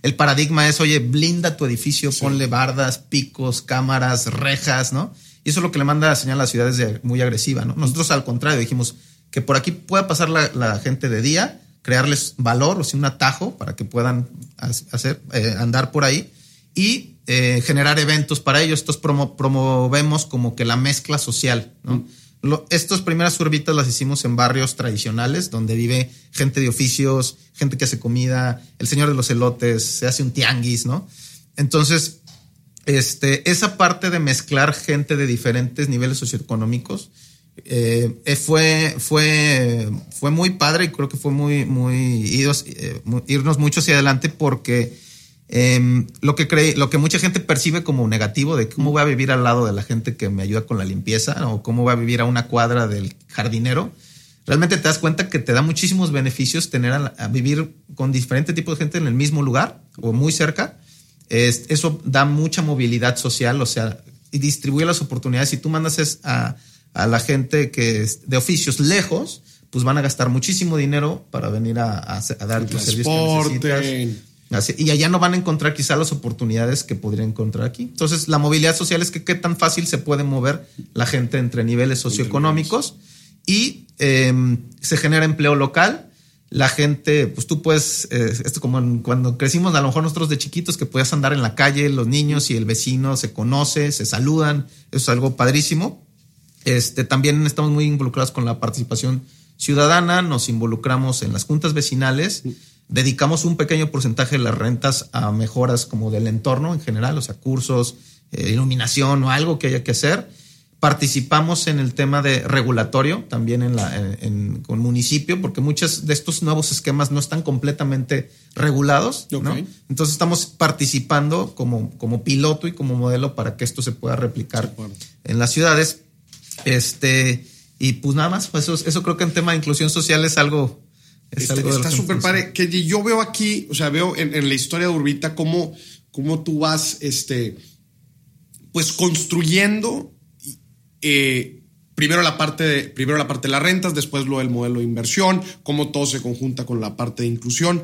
el paradigma es, oye, blinda tu edificio, ponle bardas, picos, cámaras, rejas, ¿no? Y eso es lo que le manda a señal a las ciudades muy agresiva, ¿no? Nosotros al contrario dijimos, que por aquí pueda pasar la, gente de día, crearles valor, o sea, un atajo para que puedan hacer, eh, andar por ahí y eh, generar eventos para ellos. Estos promovemos como que la mezcla social, ¿no? estas primeras urbitas las hicimos en barrios tradicionales, donde vive gente de oficios, gente que hace comida, el señor de los elotes, se hace un tianguis, ¿no? Entonces, este, esa parte de mezclar gente de diferentes niveles socioeconómicos, eh, fue, fue, fue muy padre y creo que fue muy, muy, eh, irnos mucho hacia adelante porque em, lo, que lo que mucha gente percibe como negativo de cómo voy a vivir al lado de la gente que me ayuda con la limpieza o cómo voy a vivir a una cuadra del jardinero, realmente te das cuenta que te da muchísimos beneficios tener a, vivir con diferentes tipos de gente en el mismo lugar o muy cerca. eso da mucha movilidad social, o sea, y distribuye las oportunidades. Si tú mandas a a la gente que es de oficios lejos, pues van a gastar muchísimo dinero para venir a, dar los servicios que necesitas. y allá no van a encontrar quizá las oportunidades que podrían encontrar aquí. Entonces, la movilidad social es que qué tan fácil se puede mover la gente entre niveles socioeconómicos y em, se genera empleo local. La gente, pues tú puedes, eh, esto como cuando crecimos, a lo mejor nosotros de chiquitos, que podías andar en la calle, los niños y el vecino se conoce, se saludan, eso es algo padrísimo. Este, también estamos muy involucrados con la participación ciudadana, nos involucramos en las juntas vecinales, dedicamos un pequeño porcentaje de las rentas a mejoras como del entorno en general, o sea, cursos, eh, iluminación o algo que haya que hacer. Participamos en el tema de regulatorio también en la, en, con municipio, porque muchos de estos nuevos esquemas no están completamente regulados. Entonces estamos participando como, como piloto y como modelo para que esto se pueda replicar en las ciudades. Este, y pues nada más, pues eso, eso creo que en tema de inclusión social es algo. está súper padre. Que yo veo aquí, o sea, veo en, la historia de Urbita cómo, cómo tú vas, este, pues construyendo eh, primero la parte de, primero la parte de las rentas, después lo del modelo de inversión, cómo todo se conjunta con la parte de inclusión.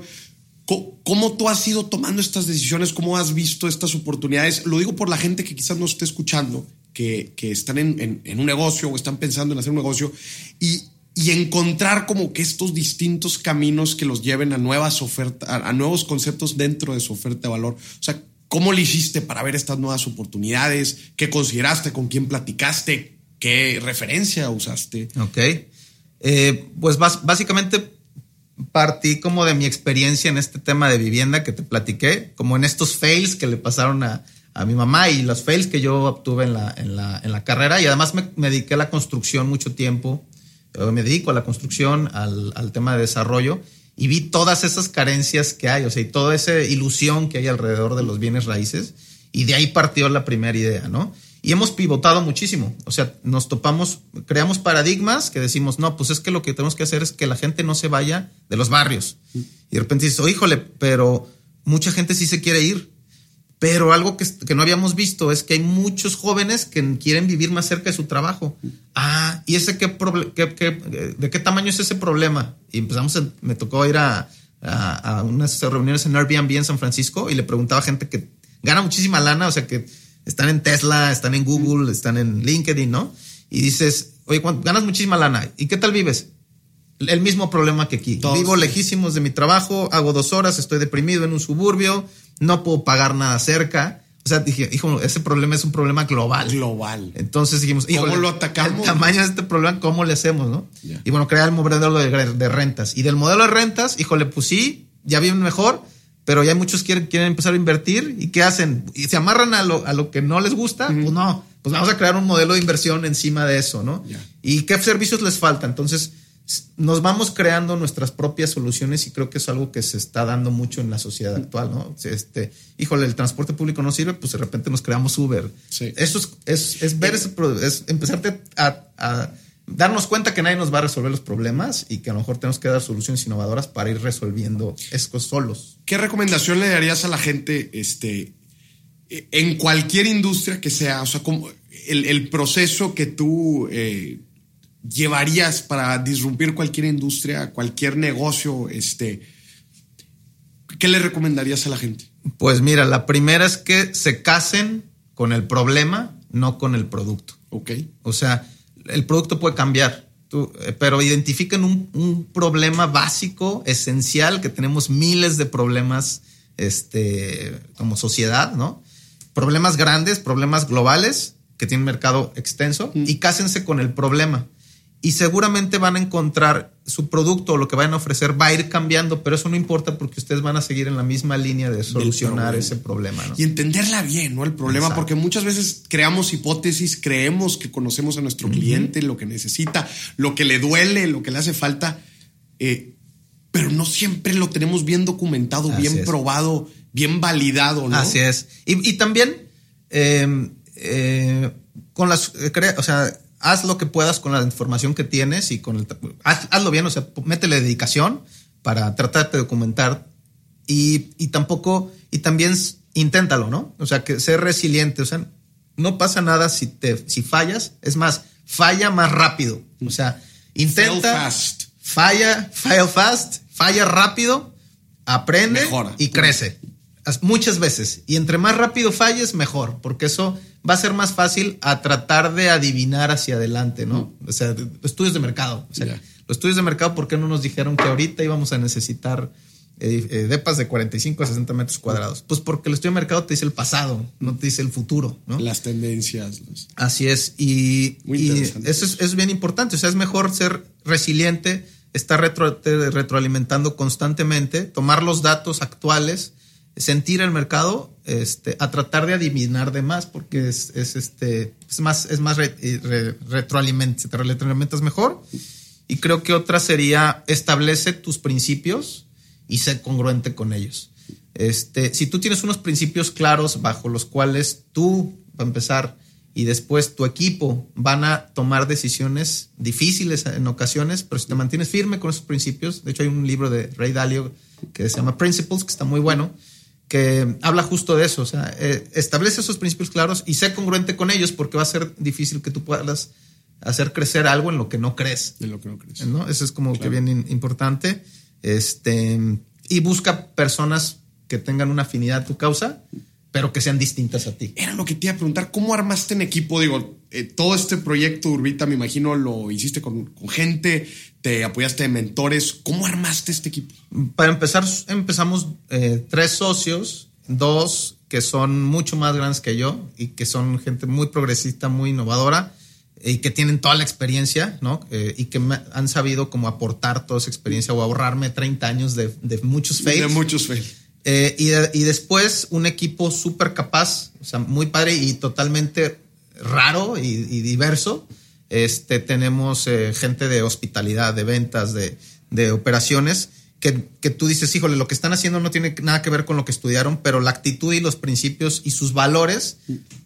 ¿Cómo, tú has ido tomando estas decisiones? ¿Cómo has visto estas oportunidades? Lo digo por la gente que quizás no esté escuchando que, están en, un negocio o están pensando en hacer un negocio y, encontrar como que estos distintos caminos que los lleven a nuevas ofertas, a, nuevos conceptos dentro de su oferta de valor. O sea, ¿cómo le hiciste para ver estas nuevas oportunidades? ¿Qué consideraste? ¿Con quién platicaste? ¿Qué referencia usaste? Ok. Eh, pues básicamente partí como de mi experiencia en este tema de vivienda que te platiqué, como en estos fails que le pasaron a, a mi mamá y los fails que yo obtuve en la, en la, en la carrera. Y además me, me, dediqué a la construcción mucho tiempo. Me dedico a la construcción, al, al, tema de desarrollo y vi todas esas carencias que hay, o sea, y toda esa ilusión que hay alrededor de los bienes raíces. Y de ahí partió la primera idea, ¿no? Y hemos pivotado muchísimo. O sea, nos topamos, creamos paradigmas que decimos, no, pues es que lo que tenemos que hacer es que la gente no se vaya de los barrios. Y de repente dices, oh, híjole, pero mucha gente sí se quiere ir. Pero algo que, que, no habíamos visto es que hay muchos jóvenes que quieren vivir más cerca de su trabajo. Ah, ¿y ese qué, qué, de qué tamaño es ese problema? Y empezamos, me tocó ir a, a, unas reuniones en Airbnb en San Francisco y le preguntaba a gente que gana muchísima lana, o sea, que están en Tesla, están en Google, están en LinkedIn, ¿no? Y dices, oye, ganas muchísima lana, ¿y qué tal vives? El mismo problema que aquí. Vivo lejísimos de mi trabajo, hago dos horas, estoy deprimido en un suburbio, no puedo pagar nada cerca. O sea, dije, hijo, ese problema es un problema global. Global. Entonces dijimos, ¿cómo lo atacamos? El tamaño de este problema, ¿cómo le hacemos, no? Y bueno, crear el modelo de, de, rentas. Y del modelo de rentas, híjole, pues sí, ya viven mejor, pero ya muchos quieren, quieren empezar a invertir. ¿Y qué hacen? ¿Y se amarran a lo, a lo que no les gusta? Pues no, pues vamos a crear un modelo de inversión encima de eso, ¿no? ¿Y qué servicios les falta? Entonces, nos vamos creando nuestras propias soluciones y creo que es algo que se está dando mucho en la sociedad actual, ¿no? Este, híjole, el transporte público no sirve, pues de repente nos creamos Uber. Eso es, es, ver ese, es empezarte a, darnos cuenta que nadie nos va a resolver los problemas y que a lo mejor tenemos que dar soluciones innovadoras para ir resolviendo eso solos. ¿Qué recomendación le darías a la gente este, en cualquier industria que sea? O sea, como el, proceso que tú... Eh, llevarías para disrumpir cualquier industria, cualquier negocio? Este, ¿Qué le recomendarías a la gente? Pues mira, la primera es que se casen con el problema, no con el producto. Ok. O sea, el producto puede cambiar, eh, pero identifiquen un, un, problema básico, esencial, que tenemos miles de problemas este, como sociedad, ¿no? Problemas grandes, problemas globales, que tienen mercado extenso, y cásense con el problema y seguramente van a encontrar su producto o lo que vayan a ofrecer va a ir cambiando, pero eso no importa porque ustedes van a seguir en la misma línea de solucionar ese problema. Y entenderla bien, ¿no? El problema, porque muchas veces creamos hipótesis, creemos que conocemos a nuestro cliente, lo que necesita, lo que le duele, lo que le hace falta, eh, pero no siempre lo tenemos bien documentado, bien probado, bien validado, ¿no? Así es. Y, también eh, eh, con las, o sea, haz lo que puedas con la información que tienes y con el, hazlo bien, o sea, métele dedicación para tratar de documentar y, y, tampoco, y también inténtalo, ¿no? O sea, que ser resiliente, o sea, no pasa nada si te, si fallas, es más, falla más rápido, o sea, intenta, fast. falla, fail fast, falla rápido, aprende y crece muchas veces. Y entre más rápido falles, mejor, porque eso va a ser más fácil a tratar de adivinar hacia adelante, ¿no? O sea, estudios de mercado. O sea, los estudios de mercado, ¿por qué no nos dijeron que ahorita íbamos a necesitar eh, eh, depas de 45 a 60 metros cuadrados? Pues porque el estudio de mercado te dice el pasado, no te dice el futuro, ¿no? Las tendencias. Así es. Y, eso es, bien importante. O sea, es mejor ser resiliente, estar retroalimentando constantemente, tomar los datos actuales sentir el mercado este, a tratar de adivinar de más, porque es, este, es más, es más re, retroalimenta, te retroalimentas mejor. Y creo que otra sería establece tus principios y sé congruente con ellos. Este, si tú tienes unos principios claros bajo los cuales tú, va a empezar, y después tu equipo van a tomar decisiones difíciles en ocasiones, pero si te mantienes firme con esos principios, de hecho hay un libro de Ray Dalio que se llama Principles, que está muy bueno, que habla justo de eso, o sea, eh, establece esos principios claros y sé congruente con ellos porque va a ser difícil que tú puedas hacer crecer algo en lo que no crees. En lo que no crees. ¿no? Eso es como que bien importante. Este, y busca personas que tengan una afinidad a tu causa pero que sean distintas a ti. Era lo que te iba a preguntar, ¿cómo armaste en equipo? Digo, eh, todo este proyecto Urbita, me imagino, lo hiciste con, gente, te apoyaste de mentores. ¿Cómo armaste este equipo? Para empezar, empezamos eh, tres socios, dos que son mucho más grandes que yo y que son gente muy progresista, muy innovadora y que tienen toda la experiencia, ¿no? Eh, y que han sabido como aportar toda esa experiencia o ahorrarme 30 años de, de muchos fails. De muchos fails. Eh, y, después un equipo súper capaz, o sea, muy padre y totalmente raro y, diverso. Este, tenemos eh, gente de hospitalidad, de ventas, de, operaciones, que, que, tú dices, híjole, lo que están haciendo no tiene nada que ver con lo que estudiaron, pero la actitud y los principios y sus valores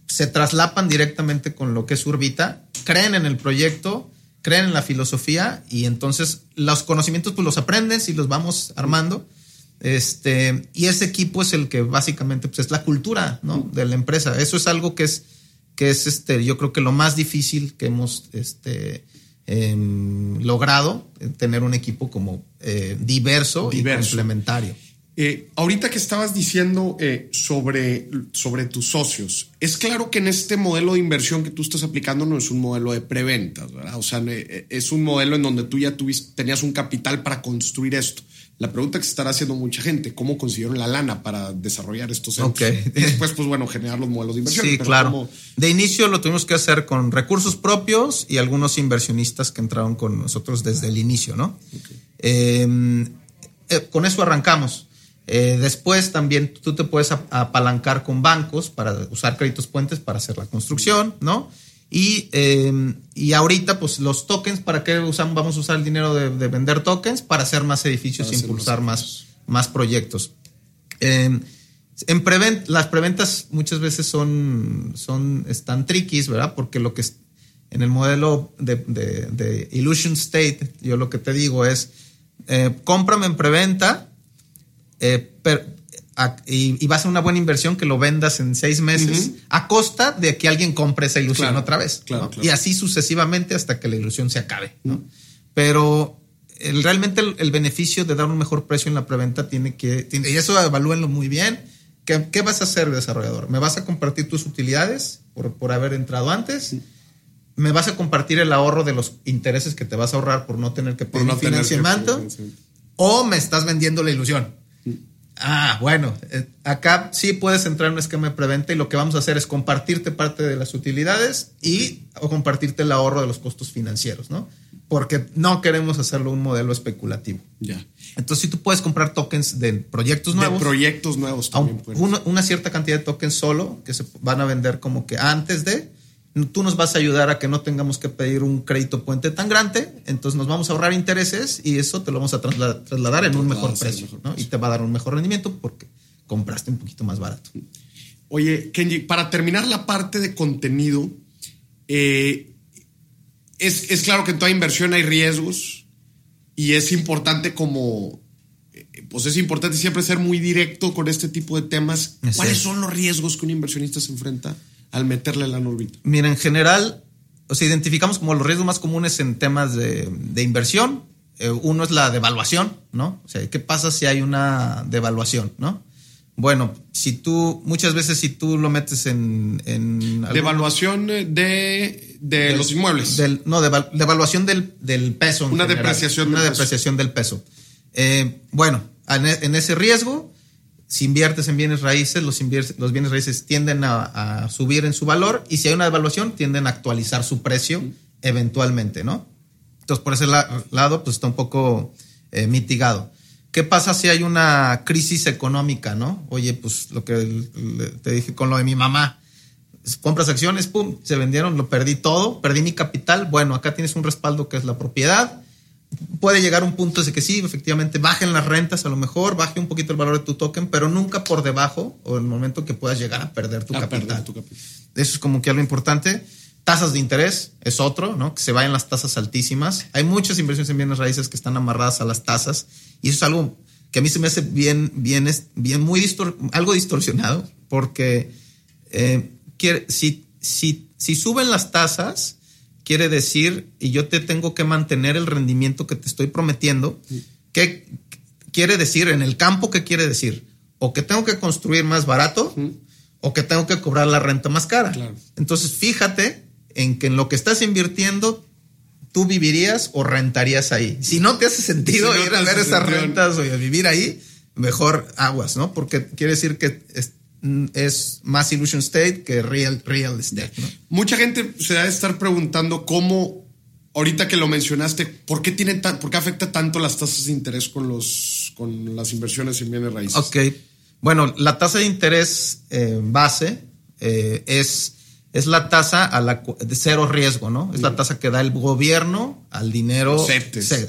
se traslapan directamente con lo que es Urbita, creen en el proyecto, creen en la filosofía y entonces los conocimientos pues los aprendes y los vamos armando. Este, y ese equipo es el que básicamente pues, es la cultura ¿no? de la empresa. Eso es algo que es, que es este, yo creo que lo más difícil que hemos este, em, logrado, tener un equipo como eh, diverso, y complementario. Eh, ahorita que estabas diciendo eh, sobre, sobre tus socios, es claro que en este modelo de inversión que tú estás aplicando no es un modelo de preventas, ¿verdad? O sea, eh, es un modelo en donde tú ya tuviste, tenías un capital para construir esto. La pregunta que se estará haciendo mucha gente, ¿cómo consiguieron la lana para desarrollar estos centros? Y después, pues bueno, generar los modelos de inversión. Sí, claro. De inicio lo tuvimos que hacer con recursos propios y algunos inversionistas que entraron con nosotros desde el inicio, ¿no? Em, con eso arrancamos. Eh, después también tú te puedes apalancar con bancos para usar créditos puentes para hacer la construcción, ¿no? Y, em, y ahorita, pues los tokens, ¿para qué usamos? Vamos a usar el dinero de, vender tokens para hacer más edificios e impulsar más, más, proyectos. Em, en prevent las preventas muchas veces son, son, están tricky, ¿verdad? Porque lo que es, en el modelo de, de, Illusion State, yo lo que te digo es, eh, cómprame en preventa, eh, y, va a ser una buena inversión que lo vendas en seis meses a costa de que alguien compre esa ilusión otra vez. Y así sucesivamente hasta que la ilusión se acabe. Pero realmente el, beneficio de dar un mejor precio en la preventa tiene que, y eso evalúenlo muy bien. ¿Qué, ¿Qué, vas a hacer, desarrollador? ¿Me vas a compartir tus utilidades por, por haber entrado antes? ¿Me vas a compartir el ahorro de los intereses que te vas a ahorrar por no tener que pedir financiamiento? ¿O me estás vendiendo la ilusión? Ah, bueno, eh, acá sí puedes entrar en un esquema de preventa y lo que vamos a hacer es compartirte parte de las utilidades y o compartirte el ahorro de los costos financieros, ¿no? Porque no queremos hacerlo un modelo especulativo. Ya. Entonces, si tú puedes comprar tokens de proyectos nuevos. De proyectos nuevos también. Una, una, cierta cantidad de tokens solo que se van a vender como que antes de tú nos vas a ayudar a que no tengamos que pedir un crédito puente tan grande, entonces nos vamos a ahorrar intereses y eso te lo vamos a trasladar en un mejor precio, ¿no? Y te va a dar un mejor rendimiento porque compraste un poquito más barato. Oye, Kenji, para terminar la parte de contenido, eh, es, es, claro que en toda inversión hay riesgos y es importante como, eh, pues es importante siempre ser muy directo con este tipo de temas. ¿Cuáles son los riesgos que un inversionista se enfrenta? Al meterle la órbita? Mira, en general, o sea, identificamos como los riesgos más comunes en temas de, inversión. Eh, uno es la devaluación, ¿no? O sea, ¿qué pasa si hay una devaluación, ¿no? Bueno, si tú, muchas veces si tú lo metes en... en devaluación de, de, los inmuebles. Del, no, devaluación del, del peso. Una depreciación Una depreciación del peso. Eh, bueno, en, ese riesgo, si inviertes en bienes raíces, los, los bienes raíces tienden a, subir en su valor y si hay una devaluación, tienden a actualizar su precio eventualmente, ¿no? Entonces, por ese lado, pues está un poco eh, mitigado. ¿Qué pasa si hay una crisis económica, no? Oye, pues lo que te dije con lo de mi mamá, compras acciones, pum, se vendieron, lo perdí todo, perdí mi capital. Bueno, acá tienes un respaldo que es la propiedad puede llegar un punto de que sí, efectivamente, bajen las rentas a lo mejor, baje un poquito el valor de tu token, pero nunca por debajo o en el momento que puedas llegar a perder tu, capital. Eso es como que algo importante. Tasas de interés es otro, ¿no? Que se vayan las tasas altísimas. Hay muchas inversiones en bienes raíces que están amarradas a las tasas y eso es algo que a mí se me hace bien, bien, bien muy algo distorsionado porque eh, si, si, si suben las tasas, quiere decir, y yo te tengo que mantener el rendimiento que te estoy prometiendo, ¿qué quiere decir en el campo? ¿Qué quiere decir? O que tengo que construir más barato o que tengo que cobrar la renta más cara. Entonces, fíjate en que en lo que estás invirtiendo, tú vivirías o rentarías ahí. Si no te hace sentido ir a ver esas rentas o a vivir ahí, mejor aguas, ¿no? Porque quiere decir que es más illusion state que real, real estate. Mucha gente se debe estar preguntando cómo, ahorita que lo mencionaste, ¿por qué, tiene por qué afecta tanto las tasas de interés con, los, con las inversiones en bienes raíces? Ok. Bueno, la tasa de interés eh, base eh, es, es la tasa a la, de cero riesgo, ¿no? Es la tasa que da el gobierno al dinero.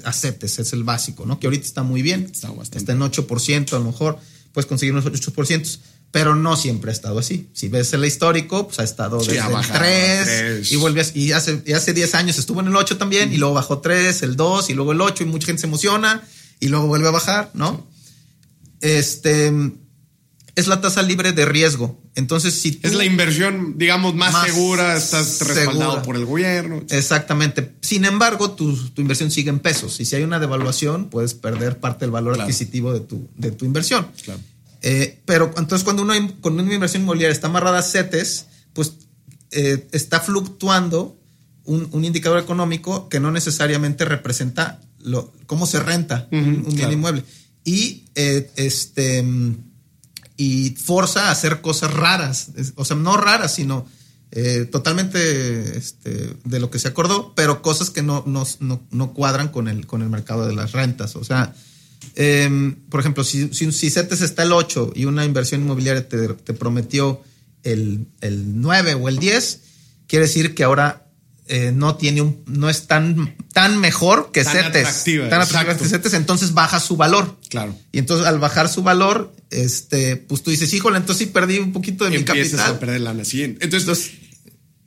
Aceptes. es el básico, ¿no? Que ahorita está muy bien. Está, está en 8%, a lo mejor puedes conseguir unos 8% pero no siempre ha estado así. Si ves el histórico, pues ha estado desde el 3, y vuelve y hace, y hace 10 años estuvo en el 8 también y luego bajó 3, el 2 y luego el 8 y mucha gente se emociona y luego vuelve a bajar, ¿no? Este es la tasa libre de riesgo. Entonces, si Es la inversión, digamos, más, segura, estás respaldado por el gobierno. Exactamente. Sin embargo, tu, inversión sigue en pesos. Y si hay una devaluación, puedes perder parte del valor adquisitivo de tu, de tu inversión. Claro. Eh, pero entonces, cuando, uno, cuando una inversión inmobiliaria está amarrada a CETES, pues eh, está fluctuando un, indicador económico que no necesariamente representa lo, cómo se renta un, bien inmueble. Y eh, este y forza a hacer cosas raras, o sea, no raras, sino eh, totalmente este, de lo que se acordó, pero cosas que no, no, cuadran con el, con el mercado de las rentas. O sea, em, por ejemplo, si, si, si, CETES está el 8 y una inversión inmobiliaria te, te prometió el, el 9 o el 10, quiere decir que ahora eh, no tiene un, no es tan, tan mejor que tan CETES. tan atractiva que CETES, entonces baja su valor. Claro. Y entonces al bajar su valor, este, pues tú dices, híjole, entonces sí perdí un poquito de mi capital. a perder lana. Sí. Entonces,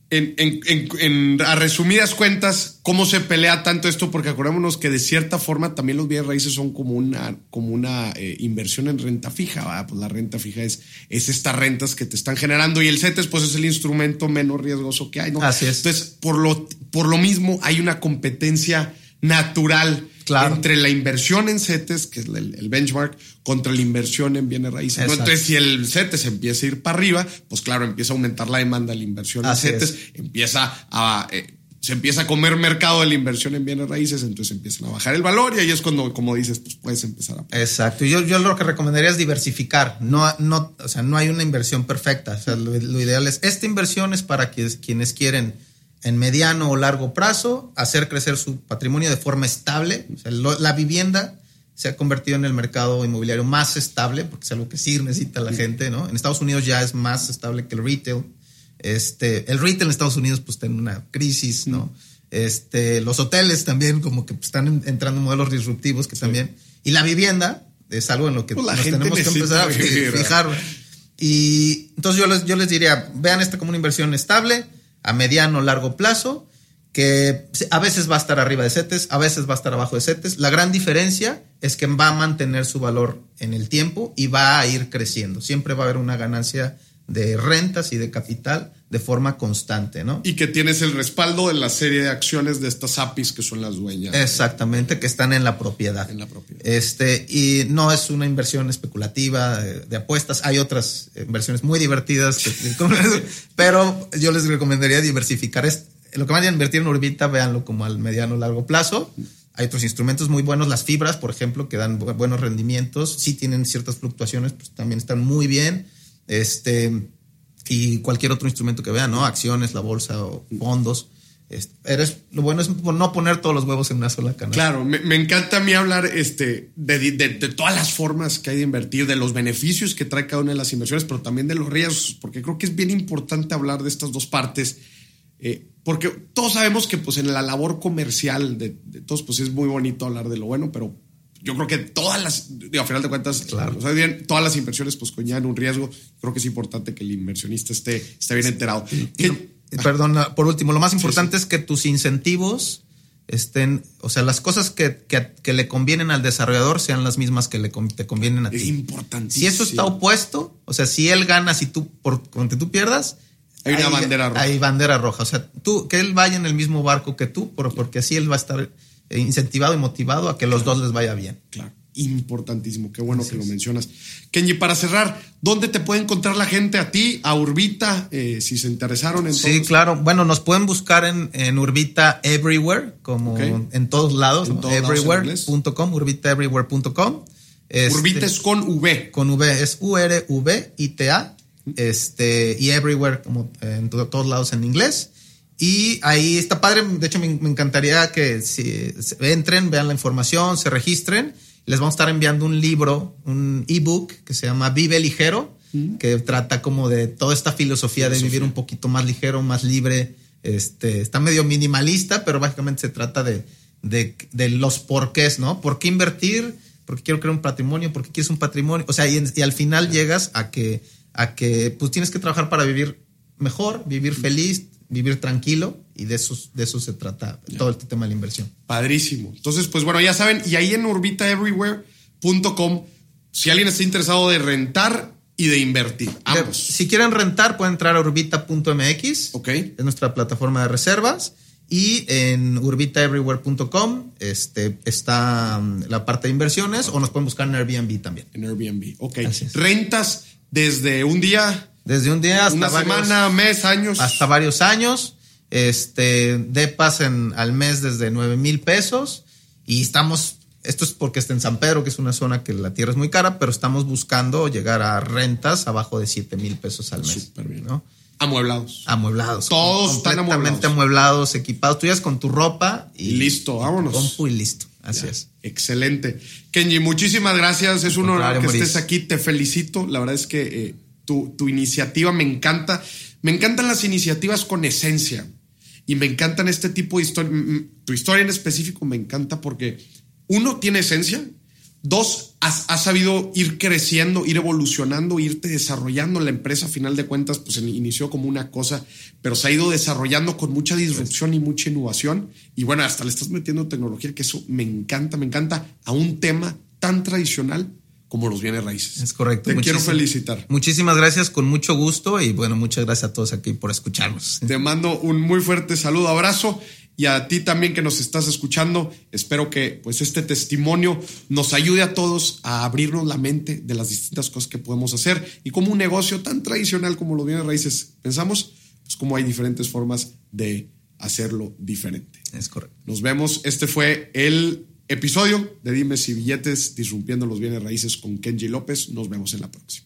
en, a resumidas cuentas, ¿cómo se pelea tanto esto? Porque acordémonos que de cierta forma también los bienes raíces son como una, como una eh, inversión en renta fija. Pues la renta fija es, es estas rentas que te están generando y el CETES pues es el instrumento menos riesgoso que hay. ¿no? Así es. Entonces, por lo, por lo mismo hay una competencia natural entre la inversión en CETES, que es el, benchmark, contra la inversión en bienes raíces. Entonces, si el CETES empieza a ir para arriba, pues claro, empieza a aumentar la demanda de la inversión en CETES, empieza a... Eh, se empieza a comer mercado de la inversión en bienes raíces, entonces empiezan a bajar el valor y ahí es cuando, como dices, pues puedes empezar a... Exacto. Yo, yo lo que recomendaría es diversificar. No, no, o sea, no hay una inversión perfecta. O sea, lo, ideal es, esta inversión es para quienes quieren en mediano o largo plazo, hacer crecer su patrimonio de forma estable. la vivienda se ha convertido en el mercado inmobiliario más estable, porque es algo que sí necesita la gente, ¿no? En Estados Unidos ya es más estable que el retail. Este, el retail en Estados Unidos pues tiene una crisis, ¿no? Este, los hoteles también como que están entrando modelos disruptivos que también... Y la vivienda es algo en lo que pues nos tenemos que empezar a fijar. Y entonces yo les, yo les diría, vean esto como una inversión estable, a mediano o largo plazo, que a veces va a estar arriba de CETES, a veces va a estar abajo de CETES. La gran diferencia es que va a mantener su valor en el tiempo y va a ir creciendo. Siempre va a haber una ganancia de rentas y de capital de forma constante, ¿no? Y que tienes el respaldo de la serie de acciones de estas APIs que son las dueñas. Exactamente, que están en la propiedad. En la propiedad. Este, y no es una inversión especulativa de, apuestas. Hay otras inversiones muy divertidas, pero yo les recomendaría diversificar. Lo que vayan a invertir en Urbita, véanlo como al mediano o largo plazo. Hay otros instrumentos muy buenos, las fibras, por ejemplo, que dan buenos rendimientos. Sí tienen ciertas fluctuaciones, pues también están muy bien. Este, y cualquier otro instrumento que vean, ¿no? Acciones, la bolsa o fondos. Eres, lo bueno es no poner todos los huevos en una sola canasta. Claro, me, encanta a mí hablar este, de, de, todas las formas que hay de invertir, de los beneficios que trae cada una de las inversiones, pero también de los riesgos, porque creo que es bien importante hablar de estas dos partes, eh, porque todos sabemos que pues en la labor comercial de, de, todos pues es muy bonito hablar de lo bueno, pero yo creo que todas las, digo, a final de cuentas, claro. bien, todas las inversiones pues conllevan un riesgo. Creo que es importante que el inversionista esté, esté bien enterado. perdón, por último, lo más importante es que tus incentivos estén, o sea, las cosas que, que, le convienen al desarrollador sean las mismas que le te convienen a ti. Es importante. Si eso está opuesto, o sea, si él gana, si tú, por donde tú pierdas, hay una bandera roja. Hay bandera roja. O sea, tú, que él vaya en el mismo barco que tú, porque así él va a estar eh, incentivado y motivado a que los dos les vaya bien. Claro, importantísimo, qué bueno que lo mencionas. Kenji, para cerrar, ¿dónde te puede encontrar la gente a ti, a Urbita, eh, si se interesaron en Sí, claro, bueno, nos pueden buscar en, en Urbita Everywhere, como en todos lados, everywhere.com, urbitaeverywhere.com. Este, Urbita es con V. Con V, es U-R-V-I-T-A, este, y Everywhere, como en todos lados en inglés. Y ahí está padre, de hecho me, encantaría que si entren, vean la información, se registren. Les vamos a estar enviando un libro, un ebook que se llama Vive Ligero, mm. que trata como de toda esta filosofía, de vivir un poquito más ligero, más libre. Este, está medio minimalista, pero básicamente se trata de, de, los porqués, ¿no? ¿Por qué invertir? ¿Por qué quiero crear un patrimonio? ¿Por qué quieres un patrimonio? O sea, y, y al final llegas a que, a que pues tienes que trabajar para vivir mejor, vivir feliz, vivir tranquilo y de eso, de eso se trata todo este tema de la inversión. Padrísimo. Entonces, pues bueno, ya saben, y ahí en urbitaeverywhere.com, si alguien está interesado de rentar y de invertir. Ambos. Si quieren rentar, pueden entrar a urbita.mx. Ok. Es nuestra plataforma de reservas. Y en urbitaeverywhere.com este, está um, la parte de inversiones o nos pueden buscar en Airbnb también. En Airbnb. Ok. Rentas desde un día, Desde un día hasta una varios, semana, mes, años. hasta varios años. Este, depas en, al mes desde 9 mil pesos. Y estamos, esto es porque está en San Pedro, que es una zona que la tierra es muy cara, pero estamos buscando llegar a rentas abajo de 7 mil pesos al mes. Súper bien. ¿no? Amueblados. Amueblados. Todos están completamente amueblados, equipados. Tú llegas con tu ropa y, Y listo, vámonos. Compu y listo. Así Ya, es. Excelente. Kenji, muchísimas gracias. Es un honor que Maurice. estés aquí. Te felicito. La verdad es que eh, tu, tu iniciativa me encanta. Me encantan las iniciativas con esencia. Y me encantan este tipo de historia. Tu historia en específico me encanta porque, uno, tiene esencia. Dos, has, has sabido ir creciendo, ir evolucionando, irte desarrollando. La empresa, a final de cuentas, pues inició como una cosa, pero se ha ido desarrollando con mucha disrupción y mucha innovación. Y bueno, hasta le estás metiendo tecnología, que eso me encanta, me encanta a un tema tan tradicional como los bienes raíces. Es correcto. Te quiero felicitar. Muchísimas gracias, con mucho gusto. Y bueno, muchas gracias a todos aquí por escucharnos. Te mando un muy fuerte saludo, abrazo y a ti también que nos estás escuchando. Espero que pues este testimonio nos ayude a todos a abrirnos la mente de las distintas cosas que podemos hacer y como un negocio tan tradicional como los bienes raíces pensamos, pues como hay diferentes formas de hacerlo diferente. Es correcto. Nos vemos. Este fue el episodio de Dimes y Billetes, disrumpiendo los bienes raíces con Kenji López. Nos vemos en la próxima.